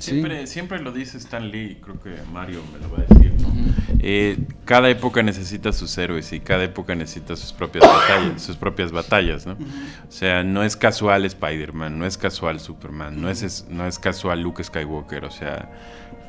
Siempre, siempre lo dice Stan Lee, creo que Mario me lo va a decir, ¿no? Eh, cada época necesita sus héroes y cada época necesita sus propias batallas, sus propias batallas, ¿no? O sea, no es casual Spider-Man, no es casual Superman, no es, es- no es casual Luke Skywalker, o sea,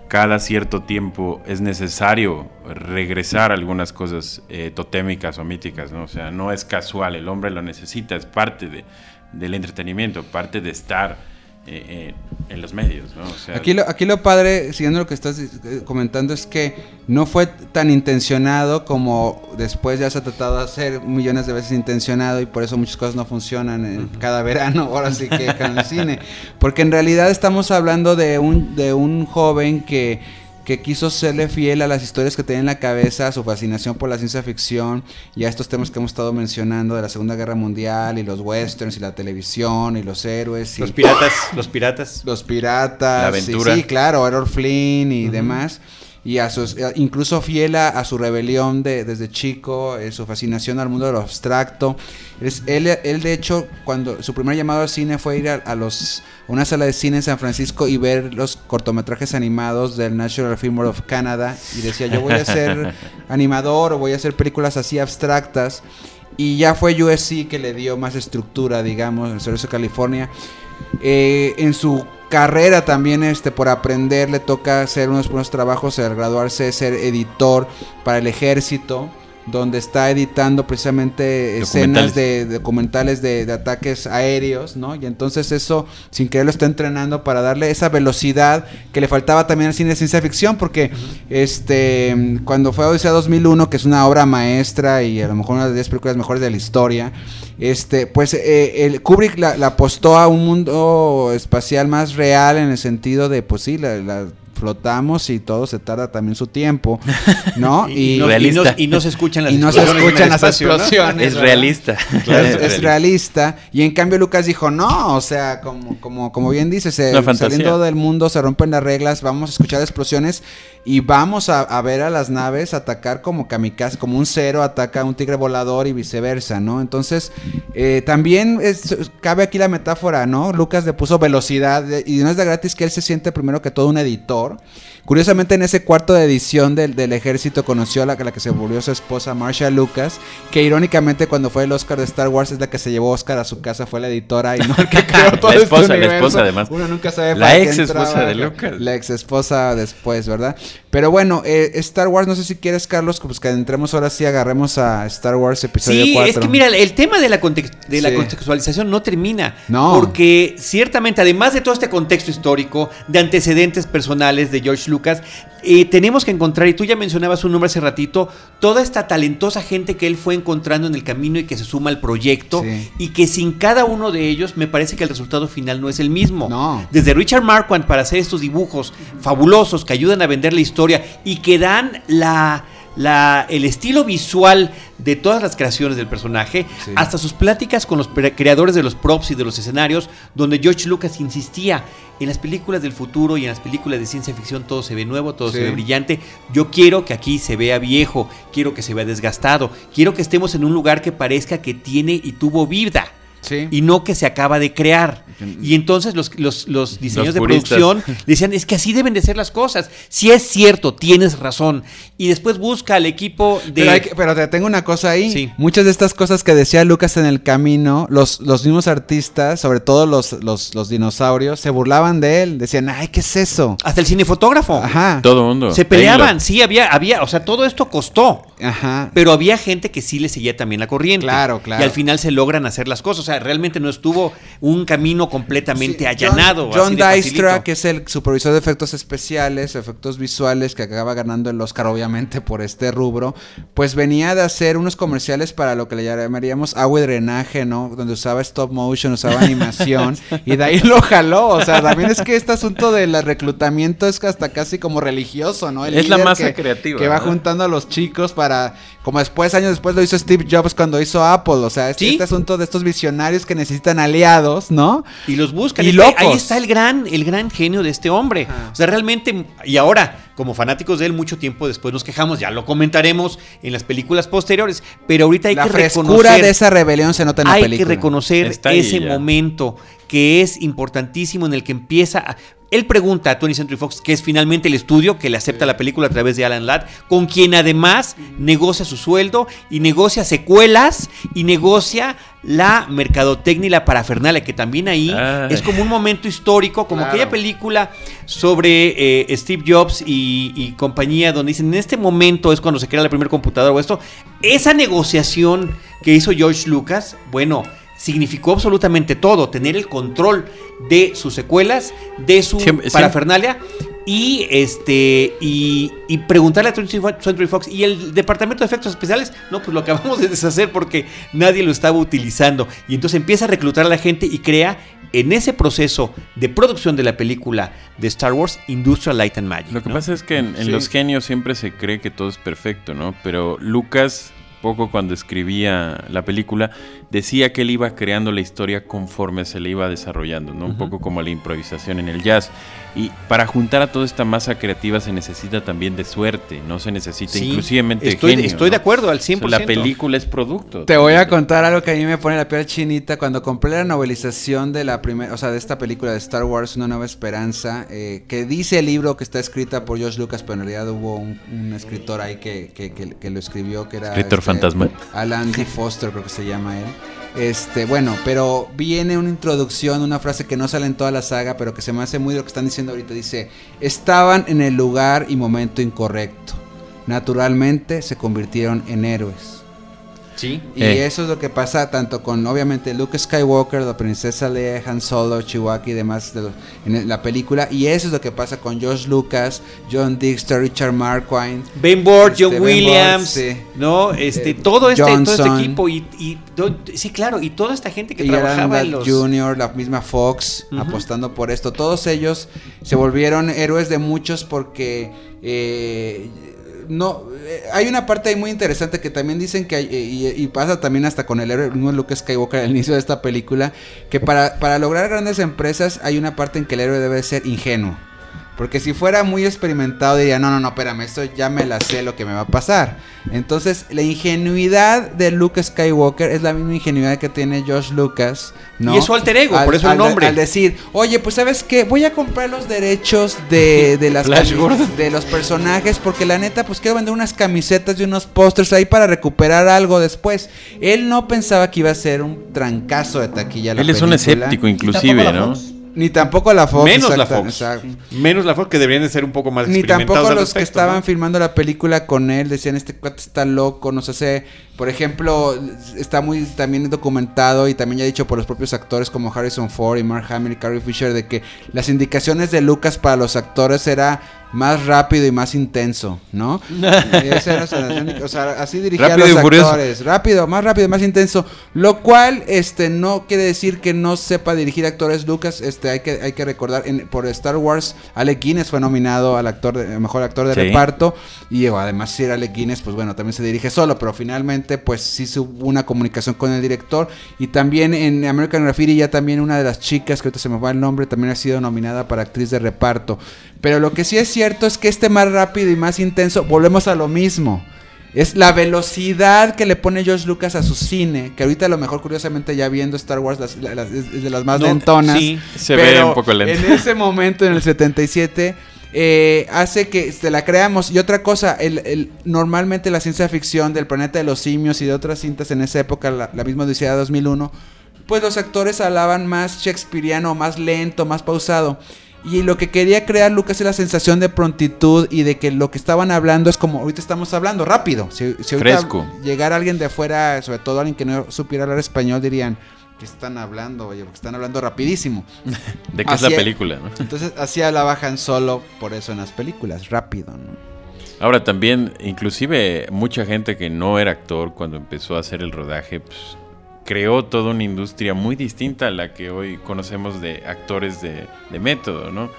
cada cierto tiempo es necesario regresar a algunas cosas eh, totémicas o míticas, ¿no? O sea, no es casual, el hombre lo necesita, es parte de, del entretenimiento, parte de estar eh, eh, en los medios, ¿no? O sea, Aquí lo, aquí lo padre, siguiendo lo que estás eh, comentando, es que no fue tan intencionado como después ya se ha tratado de hacer millones de veces intencionado y por eso muchas cosas no funcionan en cada verano, ahora sí que con el cine. Porque en realidad estamos hablando de un, de un joven que que quiso serle fiel a las historias que tenía en la cabeza, a su fascinación por la ciencia ficción y a estos temas que hemos estado mencionando de la Segunda Guerra Mundial y los westerns y la televisión y los héroes y Los piratas, los piratas. los piratas, La aventura. Sí, sí, claro, Errol Flynn y demás. Y a sus, a- incluso fiel a, a su rebelión de, desde chico, eh, su fascinación al mundo de lo abstracto. Es- él, él, de hecho, cuando su primer llamado al cine fue ir a, a los, a una sala de cine en San Francisco y ver los cortometrajes animados del National Film Board of Canada. Y decía, yo voy a ser animador o voy a hacer películas así abstractas. Y ya fue USC que le dio más estructura, digamos, en el Servicio de California. Eh, en su carrera también este por aprender le toca hacer unos buenos trabajos al graduarse ser editor para el ejército donde está editando precisamente escenas de, de documentales de, de ataques aéreos, ¿no? Y entonces eso, sin querer, lo está entrenando para darle esa velocidad que le faltaba también al cine de ciencia ficción, porque este cuando fue Odisea 2001, que es una obra maestra y a lo mejor una de las 10 películas mejores de la historia, este pues eh, el Kubrick la, la apostó a un mundo espacial más real en el sentido de, pues sí, la, la flotamos y todo se tarda también su tiempo, ¿no? Y, no, y no- y no se escuchan las y no se escuchan las espacio, ¿no? explosiones. es realista. Claro, es, es realista. Y en cambio Lucas dijo, no, o sea, como, como, como bien dices, eh, saliendo del mundo se rompen las reglas, vamos a escuchar explosiones y vamos a, a ver a las naves atacar como kamikaze, como un cero ataca a un tigre volador y viceversa, ¿no? Entonces, eh, también es- cabe aquí la metáfora, ¿no? Lucas le puso velocidad eh, y no es de gratis que él se siente primero que todo un editor, Curiosamente, en ese cuarto de edición del, del ejército conoció a la, la que se volvió su esposa, Marsha Lucas, que irónicamente cuando fue el Oscar de Star Wars es la que se llevó Oscar a su casa, fue la editora y no el que creó todo La este esposa, la esposa, además. Uno nunca sabe La para ex esposa entraba, de Lucas. La ex esposa después, ¿verdad? Pero bueno, eh, Star Wars, no sé si quieres, Carlos, pues que entremos ahora sí, agarremos a Star Wars episodio Sí, 4. es que mira, el tema de la, context- de la Sí. contextualización no termina. No. Porque ciertamente, además de todo este contexto histórico, de antecedentes personales de George Lucas, eh, tenemos que encontrar, y tú ya mencionabas su nombre hace ratito, toda esta talentosa gente que él fue encontrando en el camino y que se suma al proyecto, Sí. y que sin cada uno de ellos me parece que el resultado final no es el mismo. No. Desde Richard Marquand para hacer estos dibujos fabulosos que ayudan a vender la historia y que dan la, la- el estilo visual de todas las creaciones del personaje, Sí. hasta sus pláticas con los creadores de los props y de los escenarios, donde George Lucas insistía en las películas del futuro y en las películas de ciencia ficción todo se ve nuevo, todo Sí. se ve brillante. Yo quiero que aquí se vea viejo, quiero que se vea desgastado, quiero que estemos en un lugar que parezca que tiene y tuvo vida Sí. y no que se acaba de crear. Y entonces los, los, los diseños Los de puristas. producción decían, es que así deben de ser las cosas. Si es cierto, tienes razón. Y después busca al equipo de... Pero, hay que- pero te tengo una cosa ahí. Sí. Muchas de estas cosas que decía Lucas en el camino, los, los mismos artistas, sobre todo los, los, los dinosaurios, se burlaban de él. Decían, ay, ¿qué es eso? Hasta el cinefotógrafo. Ajá. Todo el mundo. Se peleaban, sí, había, había, o sea, todo esto costó. Ajá. Pero había gente que sí le seguía también la corriente. Claro, claro. Y al final se logran hacer las cosas. O sea, realmente no estuvo un camino completamente Sí, allanado. John, John Dystra, que es el supervisor de efectos especiales, efectos visuales, que acaba ganando el Oscar, obviamente, por este rubro, pues venía de hacer unos comerciales para lo que le llamaríamos agua y drenaje, ¿no? Donde usaba stop motion, usaba animación, y de ahí lo jaló. O sea, también es que este asunto del reclutamiento es hasta casi como religioso, ¿no? El Es la masa que- creativa, Que va juntando a los chicos para, como después, años después lo hizo Steve Jobs cuando hizo Apple. O sea, este, Sí. este asunto de estos visionarios que necesitan aliados, ¿no? Y los buscan. Y locos. Ahí está el gran, el gran genio de este hombre. O sea, realmente, y ahora, como fanáticos de él, mucho tiempo después nos quejamos, ya lo comentaremos en las películas posteriores, pero ahorita hay la que frescura reconocer. de esa rebelión se nota en la hay película. que reconocer Está ese momento que es importantísimo en el que empieza a- él pregunta a Tony Century Fox, que es finalmente el estudio que le acepta la película a través de Alan Ladd, con quien además negocia su sueldo y negocia secuelas y negocia la mercadotecnia y la parafernalia, que también ahí Ay. es como un momento histórico, como Claro. aquella película sobre eh, Steve Jobs y, y compañía, donde dicen, en este momento es cuando se crea la primera computadora o esto, esa negociación que hizo George Lucas, bueno, significó absolutamente todo, tener el control de sus secuelas, de su Siempre- parafernalia y este y, y preguntarle a 20th Century Fox y el departamento de efectos especiales, no, pues lo acabamos de deshacer porque nadie lo estaba utilizando y entonces empieza a reclutar a la gente y crea en ese proceso de producción de la película de Star Wars Industrial Light and Magic. Lo que ¿no? pasa es que en, en Sí. los genios siempre se cree que todo es perfecto, ¿no? Pero Lucas, poco cuando escribía la película, decía que él iba creando la historia conforme se le iba desarrollando, ¿no? Un poco como la improvisación en el jazz. Y para juntar a toda esta masa creativa se necesita también de suerte, no se necesita Sí, inclusivamente estoy, genio, estoy de acuerdo al O sea, 100%. La película es producto. Te voy a contar algo que a mí me pone la piel chinita. Cuando compré la novelización de la primera, o sea, de esta película de Star Wars, Una Nueva Esperanza, eh, que dice el libro que está escrita por George Lucas, pero en realidad hubo un, un escritor ahí que, que- que- que lo escribió, que era... este, Escritor fantasma. Alan D. Foster, creo que se llama él. Este, bueno, pero viene una introducción, una frase que no sale en toda la saga, pero que se me hace muy de lo que están diciendo ahorita. Dice, estaban en el lugar y momento incorrecto. Naturalmente se convirtieron en héroes. Sí. Y Eh. eso es lo que pasa tanto con, obviamente, Luke Skywalker, la princesa Leia, Han Solo, Chihuahua y demás de los- en la película. Y eso es lo que pasa con George Lucas, John Dexter, Richard Marquand. Ben Board, Este, John Ben Williams, Board, sí. ¿no? Este, Eh, todo, este, todo este equipo y, y do- sí, claro, y toda esta gente que y trabajaba en los... Jr., la misma Fox, apostando por esto. Todos ellos se volvieron héroes de muchos porque eh, no eh, hay una parte ahí muy interesante que también dicen que hay, eh, y, pasa también hasta con el héroe mismo Luke Skywalker al inicio de esta película que para, para lograr grandes empresas hay una parte en que el héroe debe ser ingenuo. Porque si fuera muy experimentado diría, no, no, no, espérame, esto ya me la sé lo que me va a pasar. Entonces, la ingenuidad de Luke Skywalker es la misma ingenuidad que tiene Josh Lucas, ¿no? Y es su alter ego, por eso el al- nombre. Al decir, oye, pues ¿sabes qué? Voy a comprar los derechos de, de las de los personajes porque la neta, pues quiero vender unas camisetas y unos pósters ahí para recuperar algo después. Él no pensaba que iba a ser un trancazo de taquilla la Él es un escéptico inclusive, ¿no? Fox. Ni tampoco la Fox. Menos la Fox. exacto. Menos la Fox, que deberían de ser un poco más Ni tampoco los que estaban ¿no? filmando la película con él decían este cuate está loco, no sé, sé. por ejemplo, está muy también documentado y también ya dicho por los propios actores como Harrison Ford y Mark Hamill y Carrie Fisher de que las indicaciones de Lucas para los actores era más rápido y más intenso, ¿no? Esa era, sea, o sea, así dirigía Rápido a los y furioso. actores, rápido, más rápido y más intenso, lo cual este no quiere decir que no sepa dirigir actores Lucas, este hay que hay que recordar en- por Star Wars Alec Guinness fue nominado al actor de, mejor actor de Sí. reparto y además si era Alec Guinness pues bueno también se dirige solo pero finalmente pues sí hubo una comunicación con el director y también en American Graffiti ya también una de las chicas que ahorita se me va el nombre también ha sido nominada para actriz de reparto pero lo que sí es cierto es que este más rápido y más intenso volvemos a lo mismo es la velocidad que le pone George Lucas a su cine, que ahorita a lo mejor curiosamente ya viendo Star Wars las- la- las- es de las más No, lentonas. sí, se ve un poco lento. En ese momento, en el 77, eh, hace que se la creamos. Y otra cosa, el, el- normalmente la ciencia ficción del planeta de los simios y de otras cintas en esa época, la, la misma Odisea de 2001, pues los actores hablaban más shakespeariano, más lento, más pausado. Y lo que quería crear Lucas es la sensación de prontitud y de que lo que estaban hablando es como ahorita estamos hablando rápido. Si, si ahorita Fresco. llegara alguien de afuera, sobre todo alguien que no supiera hablar español, dirían, ¿qué están hablando? Oye, porque están hablando rapidísimo. ¿De qué es la película? no? Entonces así hablaba Han Solo por eso en las películas, rápido, ¿no? Ahora también, inclusive mucha gente que no era actor cuando empezó a hacer el rodaje, pues, creó toda una industria muy distinta a la que hoy conocemos de actores de, método, ¿no?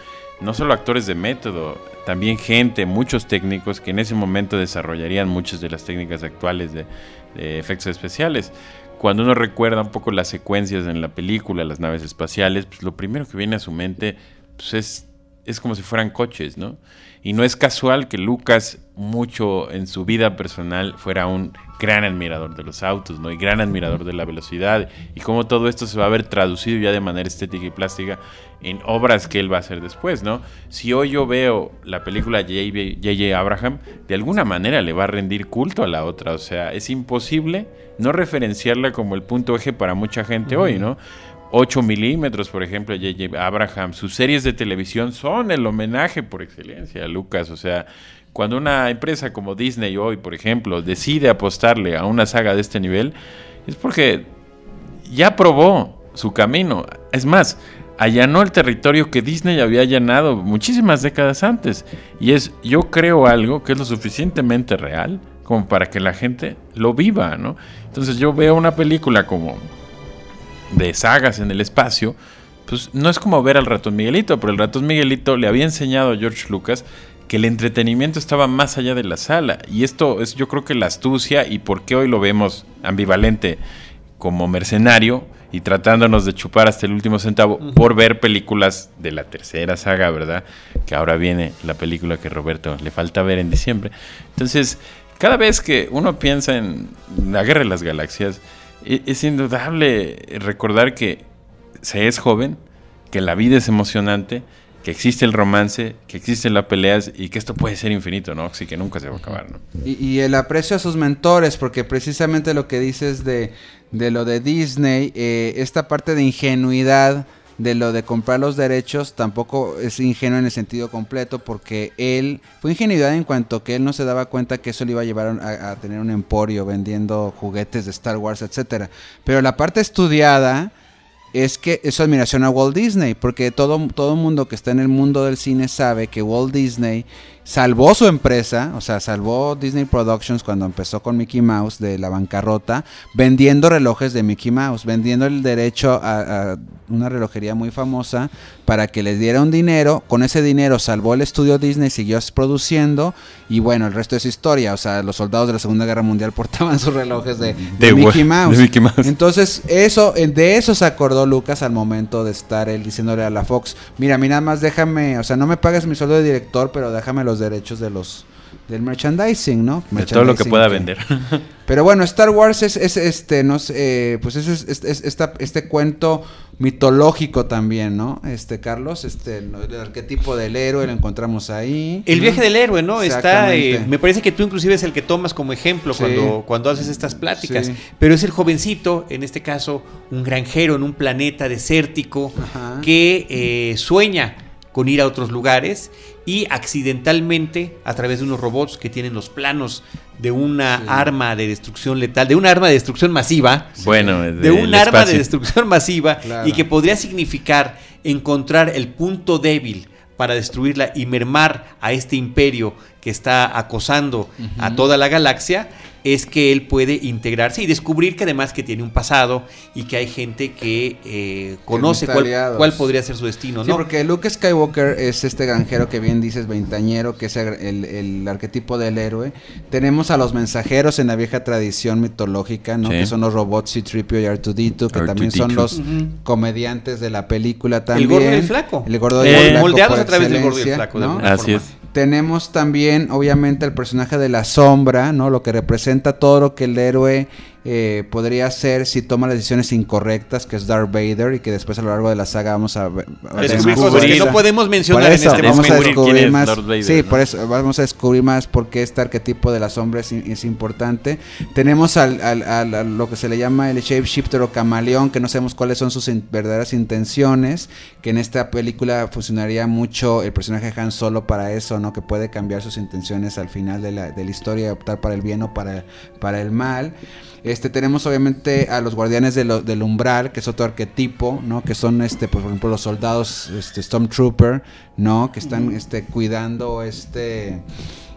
No solo actores de método, también gente, muchos técnicos que en ese momento desarrollarían muchas de las técnicas actuales de, de efectos especiales. Cuando uno recuerda un poco las secuencias en la película, las naves espaciales, pues lo primero que viene a su mente pues es, es como si fueran coches, ¿no? Y no es casual que Lucas, mucho en su vida personal, fuera un gran admirador de los autos, ¿no? Y gran admirador de la velocidad. Y cómo todo esto se va a ver traducido ya de manera estética y plástica en obras que él va a hacer después, ¿no? Si hoy yo veo la película J.J. Abraham, de alguna manera le va a rendir culto a la otra. O sea, es imposible no referenciarla como el punto eje para mucha gente hoy, ¿no? 8 milímetros, por ejemplo, J.J. Abraham, sus series de televisión son el homenaje por excelencia Lucas. O sea, cuando una empresa como Disney hoy, por ejemplo, decide apostarle a una saga de este nivel, es porque ya probó su camino. Es más, allanó el territorio que Disney había allanado muchísimas décadas antes. Y es, yo creo algo que es lo suficientemente real como para que la gente lo viva, ¿no? Entonces yo veo una película como de sagas en el espacio, pues no es como ver al ratón Miguelito, pero el ratón Miguelito le había enseñado a George Lucas que el entretenimiento estaba más allá de la sala. Y esto es yo creo que la astucia y por qué hoy lo vemos ambivalente como mercenario y tratándonos de chupar hasta el último centavo por ver películas de la tercera saga, ¿verdad? Que ahora viene la película que Roberto le falta ver en diciembre. Entonces, cada vez que uno piensa en la guerra de las galaxias, es indudable recordar que se es joven, que la vida es emocionante, que existe el romance, que existen las peleas y que esto puede ser infinito, ¿no? Así que nunca se va a acabar, ¿no? Y, el aprecio a sus mentores, porque precisamente lo que dices de, de lo de Disney, eh, esta parte de ingenuidad de lo de comprar los derechos tampoco es ingenuo en el sentido completo porque él fue ingenuidad en cuanto que él no se daba cuenta que eso le iba a llevar a, a tener un emporio vendiendo juguetes de Star Wars, etcétera. Pero la parte estudiada es que es admiración a Walt Disney, porque todo todo mundo que está en el mundo del cine sabe que Walt Disney salvó su empresa, o sea, salvó Disney Productions cuando empezó con Mickey Mouse de la bancarrota, vendiendo relojes de Mickey Mouse, vendiendo el derecho a, a una relojería muy famosa para que les diera un dinero. Con ese dinero salvó el estudio Disney, siguió produciendo y bueno, el resto es historia. O sea, los soldados de la Segunda Guerra Mundial portaban sus relojes de, de De Mickey, Mouse. de Mickey Mouse. Entonces, eso, de eso se acordó Lucas al momento de estar él diciéndole a la Fox, mira, a mí nada más déjame, o sea, no me pagues mi sueldo de director, pero déjame los derechos de los del merchandising, ¿no? De todo lo que pueda vender. Pero bueno, Star Wars es, es este, no sé, eh, pues es, es- es- es- esta- este cuento mitológico también, ¿no? Este, Carlos, este, no, el arquetipo del héroe lo encontramos ahí. El ¿no? viaje del héroe, ¿no? Está, eh, me parece que tú inclusive es el que tomas como ejemplo Sí. cuando, cuando haces estas pláticas. Sí. Pero es el jovencito, en este caso, un granjero en un planeta desértico Ajá. que eh, sueña con ir a otros lugares y accidentalmente, a través de unos robots que tienen los planos de una Sí. arma de destrucción letal, de un arma de destrucción masiva, Bueno, de un arma de destrucción masiva Claro. y que podría significar encontrar el punto débil para destruirla y mermar a este imperio que está acosando a toda la galaxia, es que él puede integrarse y descubrir que además que tiene un pasado y que hay gente que eh, conoce cuál, cuál podría ser su destino, Sí, ¿no? porque Luke Skywalker es este granjero que bien dices, veintañero, que es el, el- el arquetipo del héroe. Tenemos a los mensajeros en la vieja tradición mitológica, ¿no? Sí. Que son los robots C-3PO y R2-D2, que también son R2D2. los comediantes de la película también. gordo y el flaco. El gordo y Eh, el flaco moldeados por a través del gordo y el flaco, ¿no? Así forma. es. Tenemos también, obviamente, el personaje de la sombra, ¿no? Lo que representa todo lo que el héroe eh, podría hacer si toma las decisiones incorrectas, que es Darth Vader, y que después a lo largo de la saga vamos a ver. a ver Descubrir cosas que no podemos mencionar Por en eso, este vamos a momento. descubrir más. Vader, sí, ¿no? por eso vamos a descubrir más por qué este arquetipo de la sombra es, es importante. Tenemos al, al- al- a lo que se le llama el shapeshifter o camaleón, que no sabemos cuáles son sus in- verdaderas intenciones, que en esta película funcionaría mucho el personaje de Han Solo para eso, ¿no? Que puede cambiar sus intenciones al final de la, de la historia y optar para el bien o para, para el mal. Este, tenemos obviamente a los guardianes de lo- del umbral, que es otro arquetipo, ¿no? Que son, este, por ejemplo, los soldados este, Stormtrooper, ¿no? Que están este, cuidando este,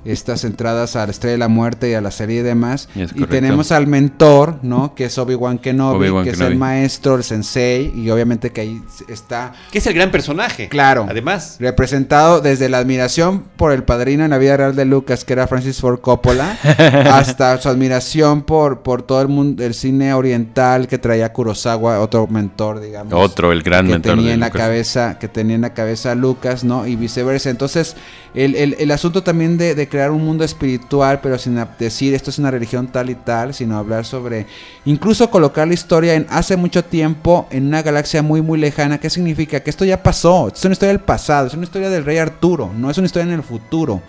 estas entradas a la Estrella de la Muerte y a la serie y demás. Y tenemos al mentor, ¿no? Que es Obi-Wan Kenobi, que es el maestro, el sensei, y obviamente que ahí está Que es el gran personaje. Claro. Además. representado desde la admiración por el padrino en la vida real de Lucas, que era Francis Ford Coppola, hasta su admiración por, por todo el mundo, el cine oriental que traía Kurosawa, otro mentor, digamos. Otro, el gran que mentor tenía de en la Lucas. cabeza, que tenía en la cabeza Lucas, ¿no? Y viceversa. Entonces, el, el- el asunto también de, de crear un mundo espiritual, pero sin decir esto es una religión tal y tal, sino hablar sobre, incluso colocar la historia en hace mucho tiempo, en una galaxia muy, muy lejana. ¿Qué significa? Que esto ya pasó, esto es una historia del pasado, es una historia del rey Arturo, no es una historia en el futuro.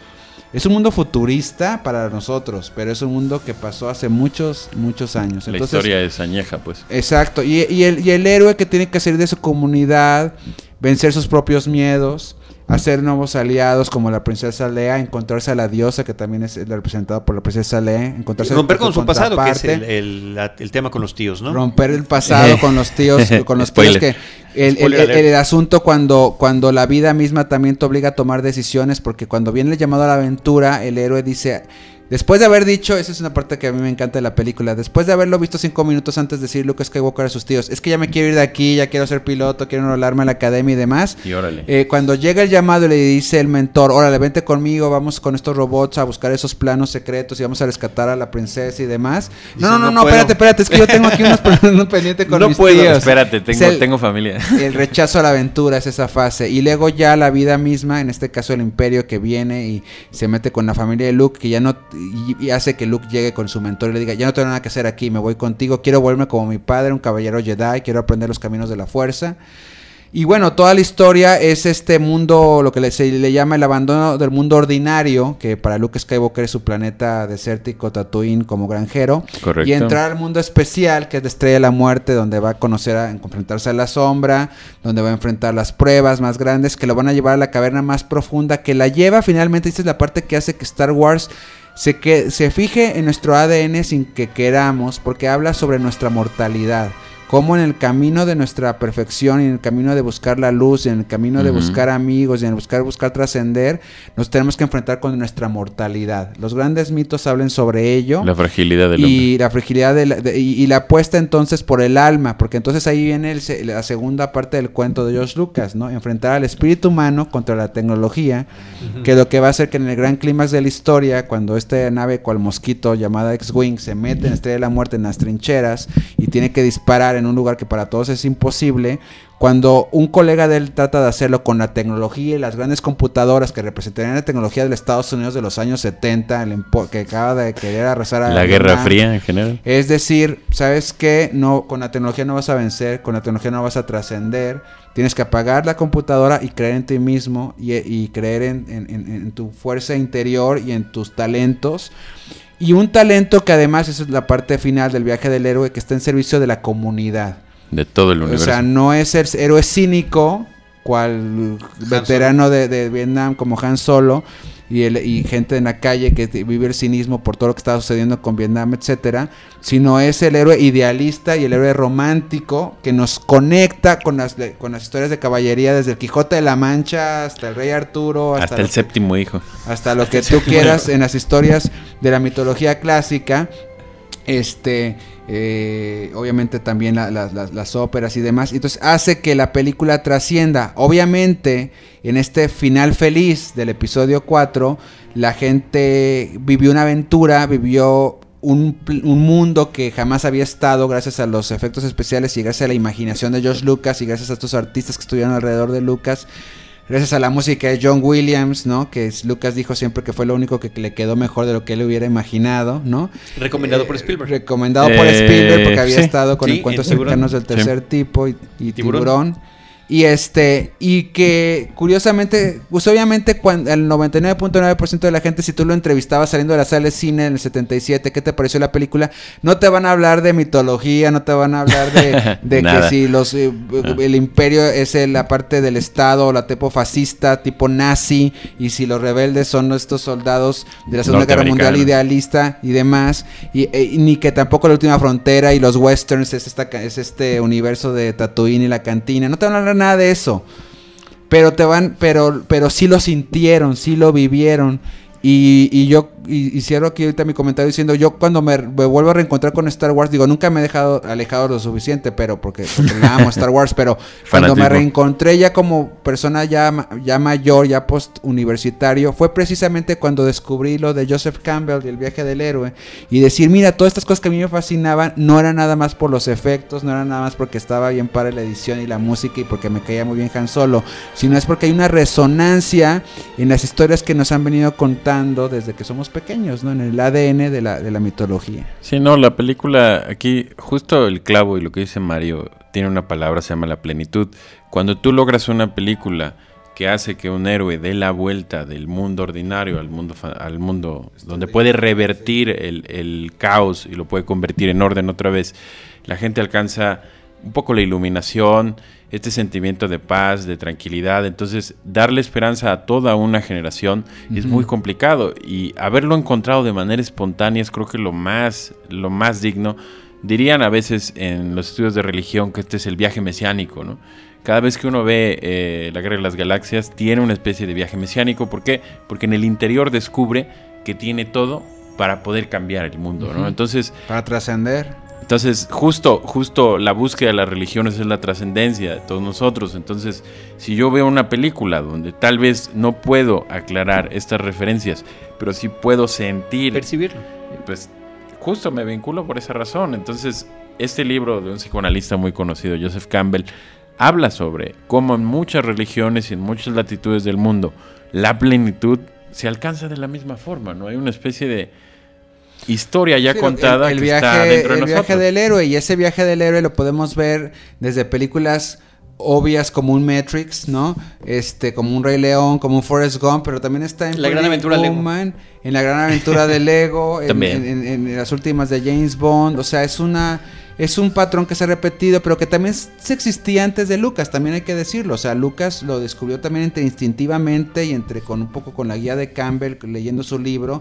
Es un mundo futurista para nosotros, pero es un mundo que pasó hace muchos, muchos años. La historia es añeja, pues. Exacto, y, y el, y el héroe que tiene que salir de su comunidad, vencer sus propios miedos, hacer nuevos aliados como la princesa Lea, encontrarse a la diosa que también es representada por la princesa Lea, encontrarse Romper con su pasado, que es el, el- tema con los tíos, ¿no? romper el pasado con los tíos, con los tíos que el, el asunto cuando, cuando la vida misma también te obliga a tomar decisiones, porque cuando viene el llamado a la aventura, el héroe dice, después de haber dicho, esa es una parte que a mí me encanta de la película, después de haberlo visto cinco minutos antes de decir Luke Skywalker a sus tíos, es que ya me quiero ir de aquí, ya quiero ser piloto, quiero enrolarme en la academia y demás. Y órale. Eh, cuando llega el llamado y le dice el mentor, órale, vente conmigo, vamos con estos robots a buscar esos planos secretos y vamos a rescatar a la princesa y demás. No, no, no, "No no, puedo". espérate, espérate, es que yo tengo aquí unos planos pendientes con No mis puedo, tíos. Espérate, tengo, el- tengo familia. el rechazo a la aventura es esa fase. Y luego ya la vida misma, en este caso el imperio que viene y se mete con la familia de Luke, que ya no. Y, y hace que Luke llegue con su mentor y le diga: Ya no tengo nada que hacer aquí, me voy contigo. Quiero volverme como mi padre, un caballero Jedi. Quiero aprender los caminos de la fuerza. Y bueno, toda la historia es este mundo, lo que se le llama el abandono del mundo ordinario, que para Luke Skywalker es su planeta desértico, Tatooine, como granjero. Correcto. Y entrar al mundo especial, que es de Estrella de la Muerte, donde va a conocer, a enfrentarse a la sombra, donde va a enfrentar las pruebas más grandes, que lo van a llevar a la caverna más profunda, que la lleva finalmente, esta es la parte que hace que Star Wars se, que, se fije en nuestro ADN sin que queramos, porque habla sobre nuestra mortalidad. Cómo en el camino de nuestra perfección y en el camino de buscar la luz, y en el camino de buscar amigos y en el buscar buscar trascender, nos tenemos que enfrentar con nuestra mortalidad. Los grandes mitos hablan sobre ello. La fragilidad del hombre. y la fragilidad de la, de- y, y la apuesta entonces por el alma, porque entonces ahí viene el la segunda parte del cuento de George Lucas, ¿no? Enfrentar al espíritu humano contra la tecnología, que lo que va a hacer que en el gran clímax de la historia, cuando esta nave cual mosquito llamada X-Wing se mete en la Estrella de la Muerte en las trincheras y tiene que disparar en un lugar que para todos es imposible, cuando un colega de él trata de hacerlo con la tecnología y las grandes computadoras que representarían la tecnología de los Estados Unidos de los años 70, el empo- que acaba de querer arrasar a La Guerra Fría en general. es decir, ¿sabes qué? No, con la tecnología no vas a vencer, con la tecnología no vas a trascender. Tienes que apagar la computadora y creer en ti mismo y, y creer en, en- en- en tu fuerza interior y en tus talentos. Y un talento que además, esa es la parte final del viaje del héroe, que está en servicio de la comunidad. De todo el O universo. sea, no es el héroe cínico, cual veterano de, de Vietnam como Han Solo, y, el- y gente en la calle que vive el cinismo por todo lo que está sucediendo con Vietnam, etcétera, sino es el héroe idealista y el héroe romántico que nos conecta con las, con las historias de caballería, desde el Quijote de la Mancha hasta el Rey Arturo, hasta, Hasta el séptimo hijo. hasta lo que tú quieras en las historias de la mitología clásica. Este, eh, obviamente también la- la- la- las óperas y demás. Entonces hace que la película trascienda. Obviamente, en este final feliz del episodio 4, la gente vivió una aventura, vivió un, un mundo que jamás había estado gracias a los efectos especiales y gracias a la imaginación de George Lucas y gracias a estos artistas que estuvieron alrededor de Lucas. Gracias a la música de John Williams, ¿no? Que Lucas dijo siempre que fue lo único que le quedó mejor de lo que él hubiera imaginado, ¿no? Recomendado Eh, por Spielberg. Recomendado por Eh, Spielberg porque había sí. estado con Sí, encuentros en Tiburón. cercanos del tercer tipo y, y Tiburón. tiburón. Y este, y que curiosamente, pues obviamente cuando el 99.9% de la gente, si tú lo entrevistabas saliendo de la sala de cine en el 77, ¿qué te pareció la película? No te van a hablar de mitología, no te van a hablar de, de que si los eh, el imperio es la parte del estado o la tipo fascista, tipo nazi, y si los rebeldes son estos soldados de la Segunda Guerra Mundial idealista y demás, y, eh, ni que tampoco la última frontera y los westerns es, esta, es este universo de Tatooine y la cantina, no te van a hablar nada de eso. Pero te van, pero, pero sí lo sintieron, sí lo vivieron. Y, y yo y, y cierro aquí ahorita mi comentario diciendo, yo cuando me, me vuelvo a reencontrar con Star Wars, digo, nunca me he dejado alejado lo suficiente, pero porque, porque la amo Star Wars, pero cuando me reencontré ya como persona ya, ya mayor, ya post universitario, fue precisamente cuando descubrí lo de Joseph Campbell y el viaje del héroe y decir, mira, todas estas cosas que a mí me fascinaban no eran nada más por los efectos, no eran nada más porque estaba bien para la edición y la música y porque me caía muy bien Han Solo, sino es porque hay una resonancia en las historias que nos han venido contando desde que somos pequeños, ¿no? En el ADN de la, de la mitología. Sí, no, la película aquí, justo el clavo y lo que dice Mario, tiene una palabra, se llama la plenitud. Cuando tú logras una película que hace que un héroe dé la vuelta del mundo ordinario al mundo, fa- al mundo donde puede revertir el, el caos y lo puede convertir en orden otra vez, la gente alcanza un poco la iluminación, este sentimiento de paz, de tranquilidad. Entonces, darle esperanza a toda una generación es muy complicado y haberlo encontrado de manera espontánea es creo que lo más, lo más digno. Dirían a veces en los estudios de religión que este es el viaje mesiánico, ¿no? Cada vez que uno ve eh, la Guerra de las Galaxias, tiene una especie de viaje mesiánico. ¿Por qué? Porque en el interior descubre que tiene todo para poder cambiar el mundo, ¿no? Entonces, Para trascender. Entonces, justo, justo la búsqueda de las religiones es la trascendencia de todos nosotros. Entonces, si yo veo una película donde tal vez no puedo aclarar estas referencias, pero sí puedo sentir, Percibirlo. pues justo me vinculo por esa razón. Entonces, este libro de un psicoanalista muy conocido, Joseph Campbell, habla sobre cómo en muchas religiones y en muchas latitudes del mundo la plenitud se alcanza de la misma forma, ¿no? Hay una especie de historia ya Sí, contada el, el que viaje, está dentro de el viaje del héroe y ese viaje del héroe lo podemos ver desde películas obvias como un Matrix, ¿no? Este, como un Rey León, como un Forrest Gump, pero también está en La gran aventura Lego. Woman, en la gran aventura de Lego, en, También. en- en- en las últimas de James Bond, o sea, es una es un patrón que se ha repetido, pero que también se existía antes de Lucas, también hay que decirlo, o sea, Lucas lo descubrió también entre instintivamente y entre con un poco con la guía de Campbell leyendo su libro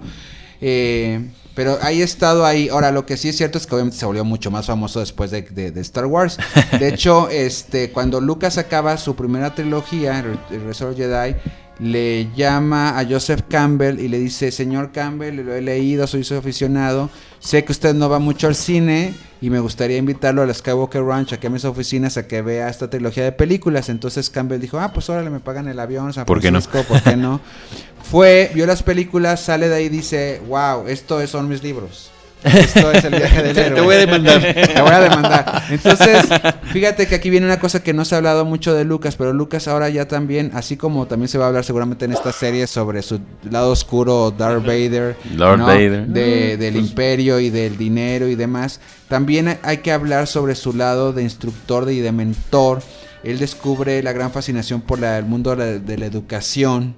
Eh, pero ahí he estado ahí. Ahora, lo que sí es cierto es que obviamente se volvió mucho más famoso después de, de- de Star Wars. De hecho, este, cuando Lucas acaba su primera trilogía, el Resurrected Jedi, le llama a Joseph Campbell y le dice, señor Campbell, lo he leído, soy su aficionado, sé que usted no va mucho al cine y me gustaría invitarlo a la Skywalker Ranch, aquí a mis oficinas, a que vea esta trilogía de películas. Entonces Campbell dijo, ah, pues órale, me pagan el avión, San ¿Por qué no? ¿por qué no? Fue, vio las películas, sale de ahí y dice, wow, esto es- son mis libros. Esto es el viaje del Te- héroe. te voy a demandar. Te voy a demandar. Entonces, fíjate que aquí viene una cosa que no se ha hablado mucho de Lucas, pero Lucas ahora ya también, así como también se va a hablar seguramente en esta serie sobre su lado oscuro, Darth Vader, Lord ¿no? Vader. de- del imperio y del dinero y demás, también hay que hablar sobre su lado de instructor y de mentor. Él descubre la gran fascinación por la- el mundo de la, de la educación.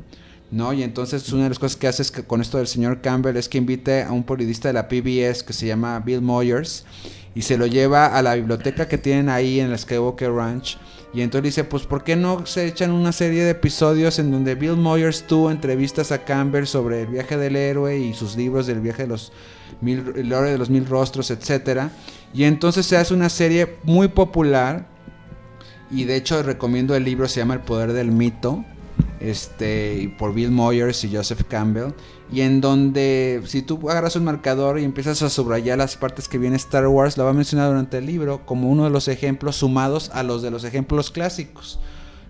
¿No? Y entonces una de las cosas que hace es que con esto del señor Campbell es que invite a un periodista de la PBS que se llama Bill Moyers y se lo lleva a la biblioteca que tienen ahí en la Skywalker Ranch. Y entonces dice, pues ¿por qué no se echan una serie de episodios en donde Bill Moyers tú entrevistas a Campbell sobre el viaje del héroe y sus libros del viaje de los mil, de los mil rostros, etcétera? Y entonces se hace una serie muy popular y de hecho recomiendo el libro, se llama El Poder del Mito, este, por Bill Moyers y Joseph Campbell, y en donde si tú agarras un marcador y empiezas a subrayar las partes que viene Star Wars, la va a mencionar durante el libro como uno de los ejemplos sumados a los de los ejemplos clásicos.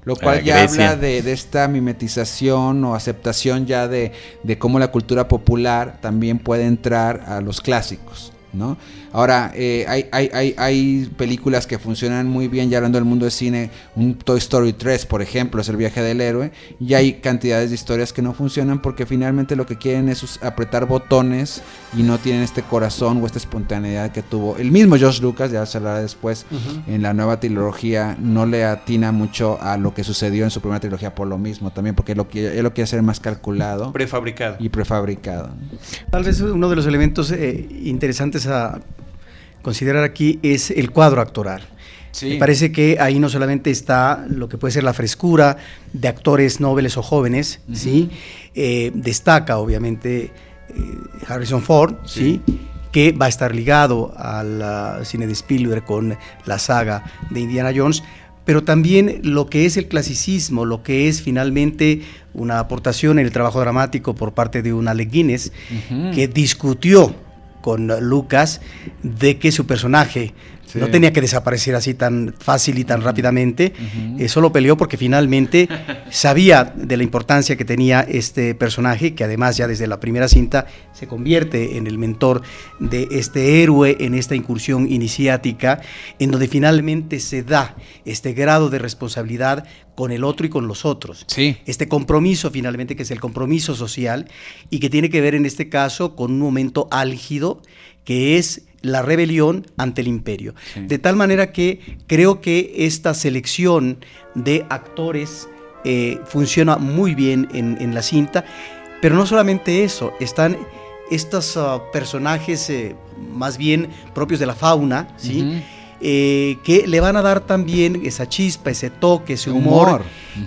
Lo cual ya habla de, de esta mimetización o aceptación ya de, de cómo la cultura popular también puede entrar a los clásicos, ¿no? Ahora, eh, hay, hay, hay, hay películas que funcionan muy bien, ya hablando del mundo del cine, un Toy Story 3, por ejemplo, es el viaje del héroe, y hay cantidades de historias que no funcionan porque finalmente lo que quieren es apretar botones y no tienen este corazón o esta espontaneidad que tuvo. El mismo George Lucas, ya se hablará después, en la nueva trilogía, no le atina mucho a lo que sucedió en su primera trilogía por lo mismo, también porque él lo quiere, él lo quiere hacer más calculado Prefabricado. y prefabricado. Tal vez uno de los elementos eh, interesantes a considerar aquí es el cuadro actoral. Me parece que ahí no solamente está lo que puede ser la frescura de actores nobles o jóvenes, ¿sí? Eh, destaca obviamente eh, Harrison Ford, ¿sí? que va a estar ligado al cine de Spielberg con la saga de Indiana Jones, pero también lo que es el clasicismo, lo que es finalmente una aportación en el trabajo dramático por parte de un Alec Guinness, que discutió con Lucas de que su personaje Sí. no tenía que desaparecer así tan fácil y tan rápidamente. Ujú. Eso lo peleó porque finalmente sabía de la importancia que tenía este personaje, que además ya desde la primera cinta se convierte en el mentor de este héroe en esta incursión iniciática, en donde finalmente se da este grado de responsabilidad con el otro y con los otros Sí. este compromiso finalmente, que es el compromiso social y que tiene que ver en este caso con un momento álgido que es la rebelión ante el imperio. Sí. De tal manera que creo que esta selección de actores eh, funciona muy bien en, en la cinta, pero no solamente eso, están estos ah, personajes eh, más bien propios de la fauna, ¿sí? Eh, que le van a dar también esa chispa, ese toque, ese humor, Humor.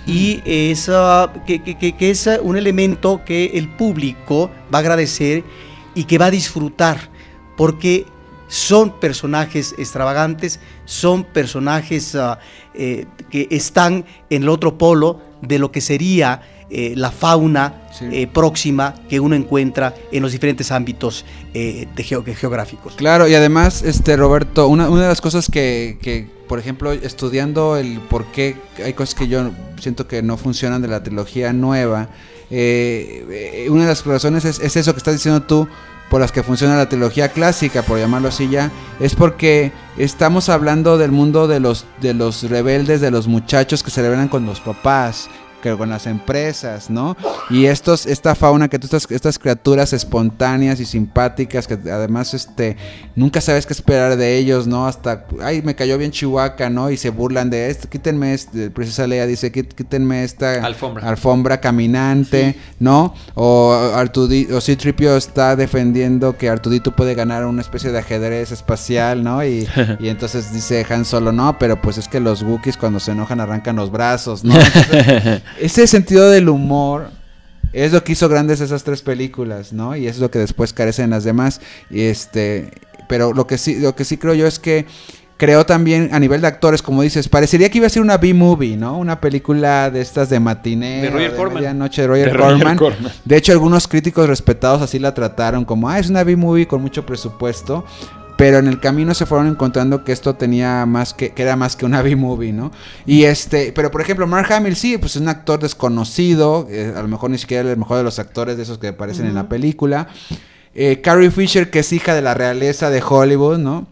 y esa, que- que- que es un elemento que el público va a agradecer y que va a disfrutar, porque son personajes extravagantes, son personajes ah, eh, que están en el otro polo de lo que sería eh, la fauna Sí. eh, próxima que uno encuentra en los diferentes ámbitos eh, de geográficos. Claro, y además, este Roberto, una, una de las cosas que, que, por ejemplo, estudiando el por qué hay cosas que yo siento que no funcionan de la trilogía nueva, una de las razones es, es eso que estás diciendo tú, por las que funciona la trilogía clásica, por llamarlo así ya, es porque estamos hablando del mundo de los, de los rebeldes, de los muchachos que se rebelan con los papás, que con las empresas, ¿no? Y estos, esta fauna que tú estás, estas criaturas espontáneas y simpáticas que además este nunca sabes qué esperar de ellos, ¿no? Hasta ay me cayó bien Chihuahua, ¿no? Y se burlan de esto, quítenme este, Princesa Leia dice, "Quít- quítenme esta Alfombra. alfombra caminante, ¿no? O Artudi o Citripio está defendiendo que Artudito puede ganar una especie de ajedrez espacial, ¿no? Y, y entonces dice Han Solo, no, pero pues es que los Wookiees cuando se enojan arrancan los brazos, ¿no? Entonces, ese sentido del humor Es lo que hizo grandes esas tres películas, ¿no? Y es lo que después carecen las demás. Y este, pero lo que sí, lo que sí creo yo es que creó también a nivel de actores, como dices, parecería que iba a ser una B-movie, ¿no? Una película de estas de matiné. De Roger o Corman. medianoche de Roger, De Roger Corman. Corman. De hecho, algunos críticos respetados así la trataron como, ah, es una B-movie con mucho presupuesto. Pero en el camino se fueron encontrando que esto tenía más que, que era más que una B-movie, ¿no? Y este, pero por ejemplo, Mark Hamill sí, pues es un actor desconocido, eh, a lo mejor ni siquiera el mejor de los actores de esos que aparecen en la película. Eh, Carrie Fisher, que es hija de la realeza de Hollywood, ¿no?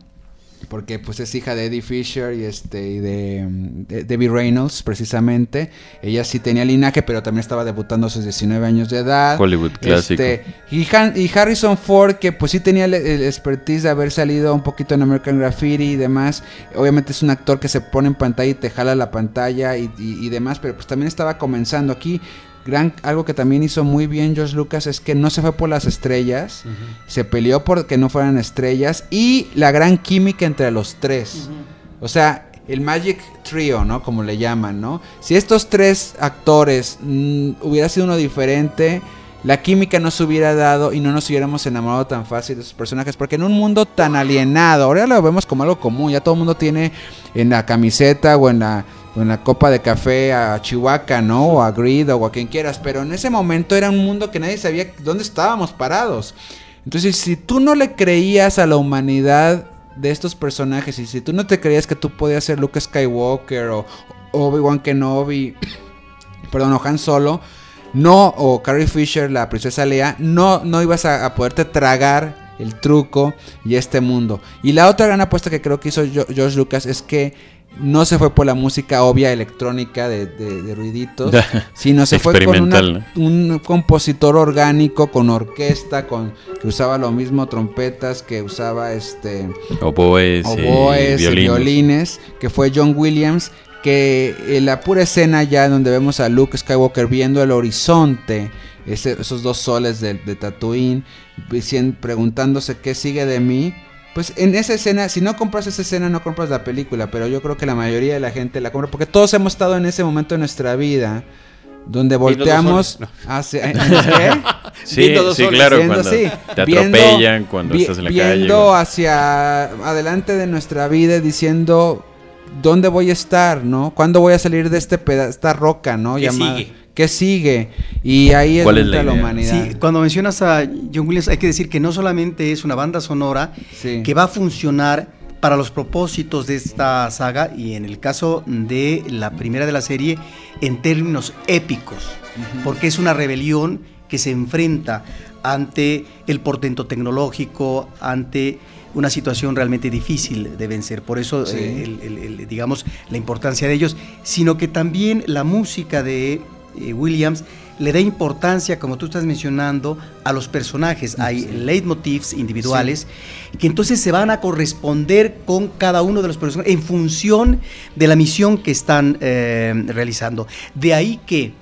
Porque pues es hija de Eddie Fisher y este y de, de Debbie Reynolds precisamente. Ella sí tenía linaje, pero también estaba debutando a sus 19 años de edad. Hollywood clásico. Este, y, Han- y Harrison Ford, que pues sí tenía el, el expertise de haber salido un poquito en American Graffiti y demás. Obviamente es un actor que se pone en pantalla y te jala la pantalla y, y- y demás, pero pues también estaba comenzando aquí. Gran, algo que también hizo muy bien George Lucas es que no se fue por las estrellas, se peleó por que no fueran estrellas y la gran química entre los tres. O sea, el Magic Trio, ¿no? Como le llaman, ¿no? Si estos tres actores mm, hubiera sido uno diferente, la química no se hubiera dado y no nos hubiéramos enamorado tan fácil de esos personajes. Porque en un mundo tan alienado, ahora lo vemos como algo común, ya todo el mundo tiene en la camiseta o en la, en la copa de café a Chihuahua, ¿no? O a Grid o a quien quieras. Pero en ese momento era un mundo que nadie sabía dónde estábamos parados. Entonces, si tú no le creías a la humanidad de estos personajes y si tú no te creías que tú podías ser Luke Skywalker o Obi-Wan Kenobi, perdón, o Han Solo, no, o Carrie Fisher, la princesa Leia, no, no ibas a, a poderte tragar el truco y este mundo. Y la otra gran apuesta que creo que hizo George Lucas es que no se fue por la música obvia electrónica de, de- de ruiditos, sino se fue con una- un compositor orgánico con orquesta, con que usaba lo mismo trompetas, que usaba este Oboes, y oboes, y violines. violines, que fue John Williams, que en la pura escena ya donde vemos a Luke Skywalker viendo el horizonte, ese- esos dos soles de, de Tatooine, preguntándose qué sigue de mí. Pues en esa escena, si no compras esa escena, no compras la película, pero yo creo que la mayoría de la gente la compra, porque todos hemos estado en ese momento de nuestra vida, donde volteamos hacia... ¿qué? Sí, claro, Viendo, cuando sí, te viendo- atropellan, cuando vi- estás en la viendo calle. hacia adelante de nuestra vida diciendo dónde voy a estar, ¿no? ¿Cuándo voy a salir de este peda esta roca, ¿no? ¿Qué sigue? ¿Qué sigue? Y ahí es ¿Cuál es donde la humanidad. Sí, cuando mencionas a John Williams hay que decir que no solamente es una banda sonora Sí. que va a funcionar para los propósitos de esta saga y en el caso de la primera de la serie en términos épicos, porque es una rebelión que se enfrenta ante el portento tecnológico, ante una situación realmente difícil de vencer. Por eso, Sí. eh, el- el- el- digamos, la importancia de ellos, sino que también la música de eh, Williams le da importancia, como tú estás mencionando, a los personajes. Hay leitmotivs individuales que entonces se van a corresponder con cada uno de los personajes en función de la misión que están eh, realizando. De ahí que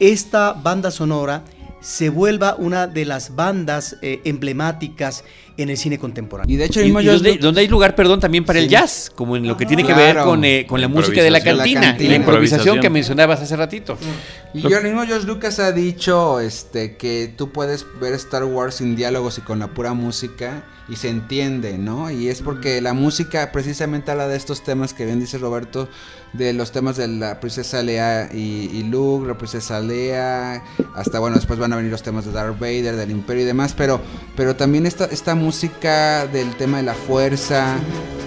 esta banda sonora se vuelva una de las bandas eh, emblemáticas en el cine contemporáneo. Y de hecho, el Y, mismo y donde, hay lugar, perdón, también para el Sí. jazz, como en lo que tiene que Claro. ver con, eh, con la La música de la cantina, La y cantina. la improvisación Improvisación. que mencionabas hace ratito. Y yo, mismo George Lucas ha dicho este, que tú puedes ver Star Wars sin diálogos y con la pura música y se entiende, ¿no? Y es porque la música precisamente habla de estos temas que bien dice Roberto, de los temas de la princesa Leia y, Luke, la princesa Leia, hasta bueno, después van a venir los temas de Darth Vader, del Imperio y demás, pero, pero también esta, esta música del tema de la fuerza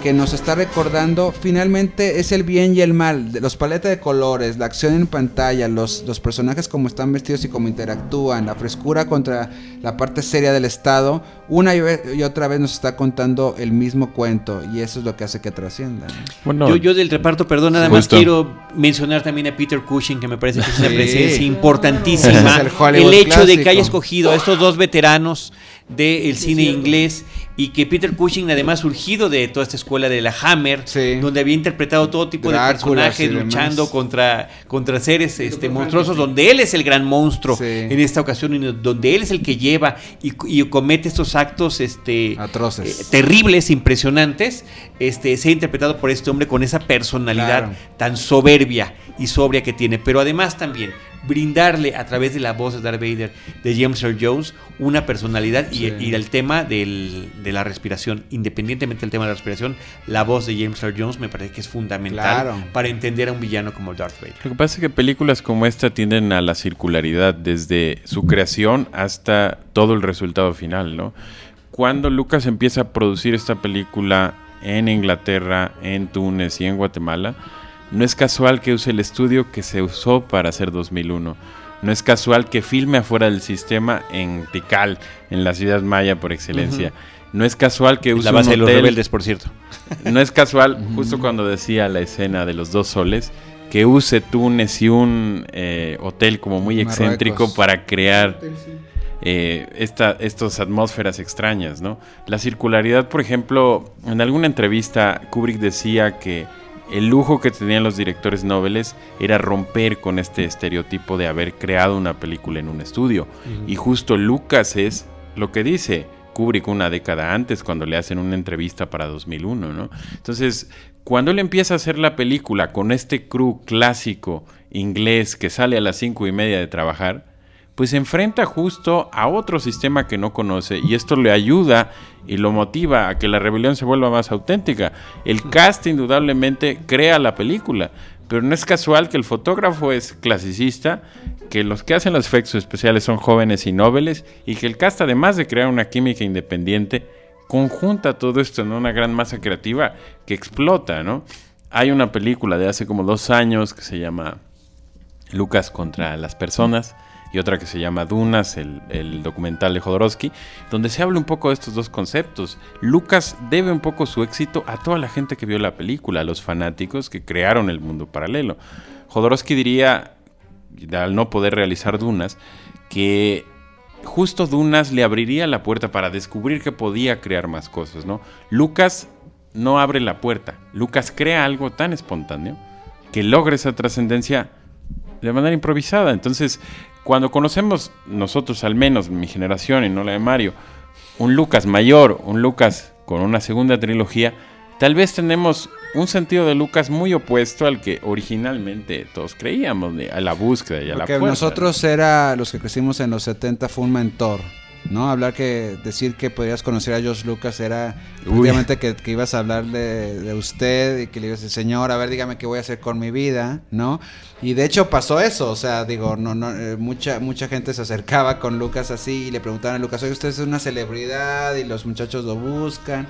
que nos está recordando finalmente es el bien y el mal, los paletas de colores, la acción en pantalla, los, los personajes como están vestidos y cómo interactúan, la frescura contra la parte seria del Estado, una y otra vez nos está contando el mismo cuento y eso es lo que hace que trascienda. ¿no? Bueno, Yo, yo del reparto, perdón, nada Sí. más Justo. quiero mencionar también a Peter Cushing, que me parece que es una Sí. presencia importantísima. Es el hecho de que haya escogido a estos dos veteranos del cine inglés y que Peter Cushing, además surgido de toda esta escuela de la Hammer, Sí. donde había interpretado todo tipo de personajes demás. luchando contra, contra seres este, monstruosos, donde él es el gran monstruo Sí. en esta ocasión, y donde él es el que lleva y, y comete estos actos este, Atroces. eh, terribles, impresionantes, este, se ha interpretado por este hombre con esa personalidad Claro. tan soberbia y sobria que tiene. Pero además también, brindarle a través de la voz de Darth Vader de James Earl Jones una personalidad y, el tema del- de la respiración, independientemente del tema de la respiración, la voz de James Earl Jones me parece que es fundamental Claro. para entender a un villano como Darth Vader. Lo que pasa es que películas como esta tienden a la circularidad desde su creación hasta todo el resultado final, ¿no? Cuando Lucas empieza a producir esta película en Inglaterra, en Túnez y en Guatemala, no es casual que use el estudio que se usó para hacer 2001. No es casual que filme afuera del sistema en Tikal, en la ciudad maya por excelencia. No es casual que use la base un de los hotel- rebeldes, por cierto. no es casual, justo cuando decía la escena de los dos soles, que use Túnez y un eh, hotel como muy Marruecos. excéntrico para crear eh, esta, estas atmósferas extrañas, ¿no? La circularidad, por ejemplo, en alguna entrevista Kubrick decía que el lujo que tenían los directores noveles era romper con este estereotipo de haber creado una película en un estudio. Y justo Lucas es lo que dice Kubrick una década antes cuando le hacen una entrevista para 2001, ¿no? Entonces, cuando él empieza a hacer la película con este crew clásico inglés que sale a las cinco y media de trabajar, pues se enfrenta justo a otro sistema que no conoce y esto le ayuda y lo motiva a que la rebelión se vuelva más auténtica. El cast indudablemente crea la película, pero no es casual que el fotógrafo es clasicista, que los que hacen los efectos especiales son jóvenes y nobles y que el cast además de crear una química independiente conjunta todo esto en una gran masa creativa que explota, ¿no? Hay una película de hace como dos años que se llama Lucas contra las personas y otra que se llama Dunas, el, el documental de Jodorowsky, donde se habla un poco de estos dos conceptos. Lucas debe un poco su éxito a toda la gente que vio la película, a los fanáticos que crearon el mundo paralelo. Jodorowsky diría, al no poder realizar Dunas, que justo Dunas le abriría la puerta para descubrir que podía crear más cosas, ¿no? Lucas no abre la puerta, Lucas crea algo tan espontáneo que logra esa trascendencia de manera improvisada. Entonces, cuando conocemos nosotros, al menos mi generación y no la de Mario, un Lucas mayor, un Lucas con una segunda trilogía, tal vez tenemos un sentido de Lucas muy opuesto al que originalmente todos creíamos, a la búsqueda y a la Porque fuerza. nosotros era, los que crecimos en los 70, fue un mentor. ¿No? Hablar que, decir que podrías conocer a George Lucas era prácticamente que, que ibas a hablar de, de usted y que le ibas a decir, señor, a ver, dígame qué voy a hacer con mi vida, ¿no? Y de hecho pasó eso, o sea, digo, no, no, eh, mucha, mucha gente se acercaba con Lucas así y le preguntaban a Lucas, oye, usted es una celebridad y los muchachos lo buscan.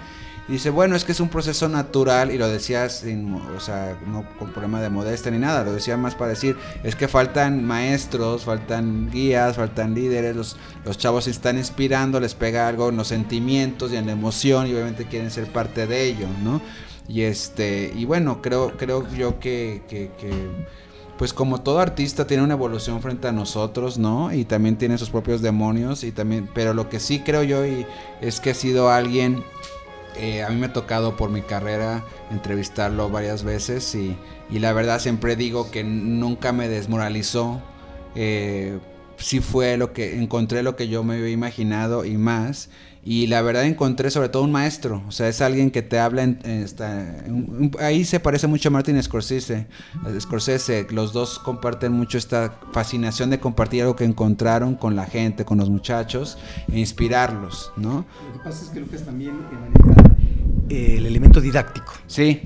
Y dice, bueno, es que es un proceso natural y lo decía sin, o sea, no con problema de modestia ni nada, lo decía más para decir, es que faltan maestros, faltan guías, faltan líderes, los, los chavos se están inspirando, les pega algo en los sentimientos y en la emoción y obviamente quieren ser parte de ello, ¿no? Y este, y bueno, creo, creo yo que, que, que pues como todo artista tiene una evolución frente a nosotros, ¿no? Y también tiene sus propios demonios y también, pero lo que sí creo yo y es que ha sido alguien eh, a mí me ha tocado por mi carrera entrevistarlo varias veces y, y la verdad siempre digo que nunca me desmoralizó. Eh, fue lo que encontré lo que yo me había imaginado y más. Y la verdad encontré sobre todo un maestro, o sea, es alguien que te habla, en, en esta- en- ahí se parece mucho a Martin Scorsese, Scorsese, los dos comparten mucho esta fascinación de compartir algo que encontraron con la gente, con los muchachos, e inspirarlos, ¿no? Lo que pasa es que Lucas también maneja eh, el elemento didáctico. Sí,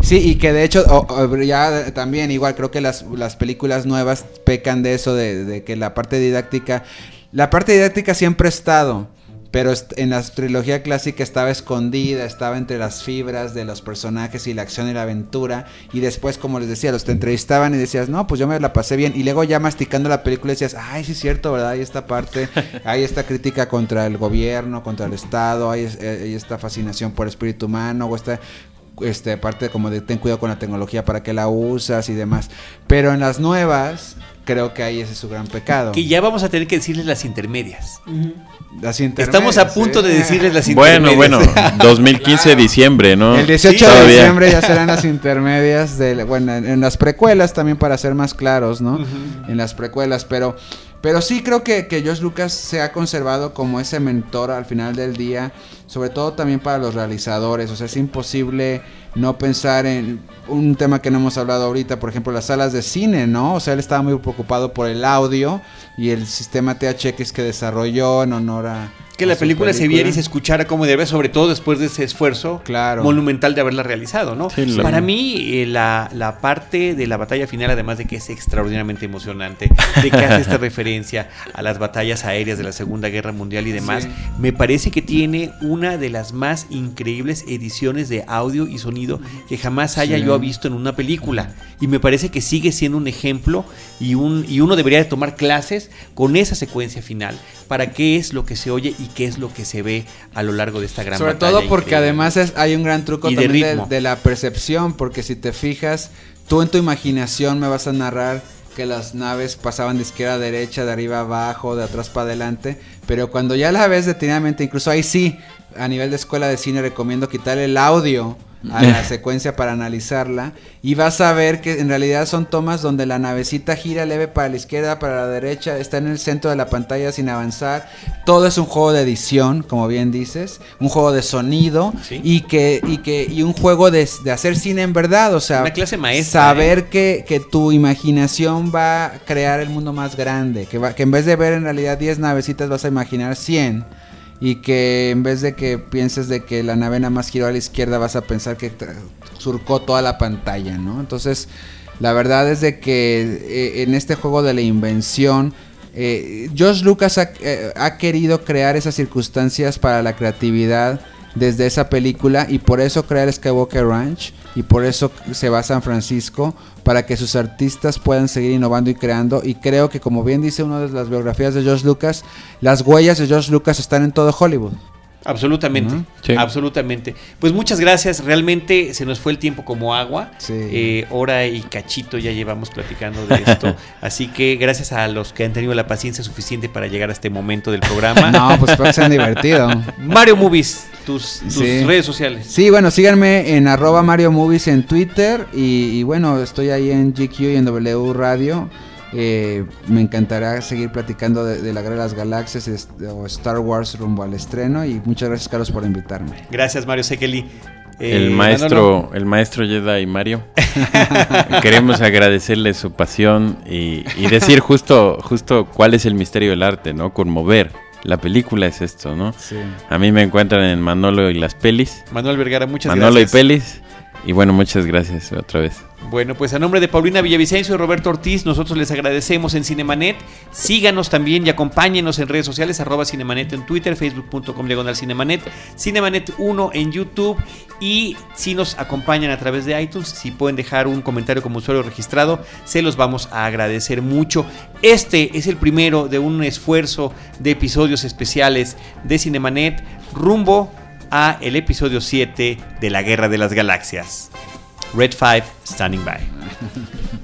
sí, y que de hecho, o- o ya también igual creo que las, las películas nuevas pecan de eso, de, de que la parte didáctica, la parte didáctica siempre ha estado, pero en la trilogía clásica estaba escondida, estaba entre las fibras de los personajes y la acción y la aventura, y después, como les decía, los te entrevistaban y decías, no, pues yo me la pasé bien, y luego ya masticando la película decías, ay, sí es cierto, ¿verdad? Hay esta parte, hay esta crítica contra el gobierno, contra el Estado, hay, eh, hay esta fascinación por el espíritu humano, o esta este, parte como de ten cuidado con la tecnología para que la usas y demás. Pero en las nuevas, creo que ahí ese es su gran pecado. Que ya vamos a tener que decirles las intermedias. Las intermedias, Estamos a punto de decirles las Bueno, intermedias. bueno, 2015 diciembre, ¿no? El 18 Sí, de todavía. diciembre ya serán las intermedias de, bueno, en, en las precuelas también para ser más claros, ¿no? En las precuelas, pero Pero sí creo que, que George Lucas se ha conservado como ese mentor al final del día, sobre todo también para los realizadores. O sea, es imposible no pensar en un tema que no hemos hablado ahorita, por ejemplo, las salas de cine, ¿no? O sea, él estaba muy preocupado por el audio y el sistema THX que desarrolló en honor a... Que la película, se viera y se escuchara como debe, sobre todo después de ese esfuerzo Claro. monumental de haberla realizado, ¿no? Sí, Para mí, eh, la, la parte de la batalla final, además de que es extraordinariamente emocionante, de que hace esta referencia a las batallas aéreas de la Segunda Guerra Mundial y demás, Sí. me parece que tiene una de las más increíbles ediciones de audio y sonido que jamás haya yo visto en una película. Y me parece que sigue siendo un ejemplo y, un, y uno debería de tomar clases con esa secuencia final para qué es lo que se oye y qué es lo que se ve a lo largo de esta gran Sobre batalla todo porque increíble. además es- hay un gran truco Y de también de, ritmo. de la percepción, porque si te fijas, tú en tu imaginación me vas a narrar que las naves pasaban de izquierda a derecha, de arriba a abajo, de atrás para adelante, pero cuando ya la ves detenidamente, incluso ahí sí, a nivel de escuela de cine recomiendo quitar el audio a la secuencia para analizarla y vas a ver que en realidad son tomas donde la navecita gira leve para la izquierda, para la derecha, está en el centro de la pantalla sin avanzar. Todo es un juego de edición, como bien dices, un juego de sonido Sí. y que y que y un juego de, de hacer cine en verdad, o sea, Una clase maestra, ¿eh? saber que, que tu imaginación va a crear el mundo más grande, que va, que en vez de ver en realidad 10 navecitas vas a imaginar 100 y que en vez de que pienses de que la nave nada más giró a la izquierda vas a pensar que surcó toda la pantalla, ¿no? Entonces, la verdad es de que eh, en este juego de la invención eh, George Lucas ha, eh, ha querido crear esas circunstancias para la creatividad desde esa película y por eso crea el Skywalker Ranch y por eso se va a San Francisco para que sus artistas puedan seguir innovando y creando. Y creo que como bien dice una de las biografías de George Lucas las huellas de George Lucas están en todo Hollywood Absolutamente. Sí. absolutamente. Pues muchas gracias, realmente se nos fue el tiempo como agua. Sí. Eh, hora y cachito ya llevamos platicando de esto. Así que gracias a los que han tenido la paciencia suficiente para llegar a este momento del programa. no pues espero que sean divertido Mario Movies, tus, tus Sí. redes sociales. Sí, bueno, síganme en arroba Mario Movies en Twitter y, y bueno, estoy ahí en GQ y en W Radio. Eh, me encantará seguir platicando de, de la Guerra de las Galaxias es- o Star Wars rumbo al estreno y muchas gracias Carlos por invitarme. Gracias, Mario Sekeli. Eh, el maestro, el maestro Jedi Mario. Queremos agradecerle su pasión y, y decir justo, justo cuál es el misterio del arte, ¿no? Conmover. La película es esto, ¿no? Sí. A mí me encuentran en Manolo y las pelis. Manuel Vergara, muchas Manolo gracias. y pelis. Y bueno, muchas gracias otra vez. Bueno, pues a nombre de Paulina Villavicencio y Roberto Ortiz, nosotros les agradecemos en Cinemanet. Síganos también y acompáñenos en redes sociales, arroba Cinemanet en Twitter, facebook.com diagonal Cinemanet, Cinemanet 1 en YouTube y si nos acompañan a través de iTunes, si pueden dejar un comentario como usuario registrado, se los vamos a agradecer mucho. Este es el primero de un esfuerzo de episodios especiales de Cinemanet rumbo a el episodio 7 de la Guerra de las Galaxias. Red 5 standing by.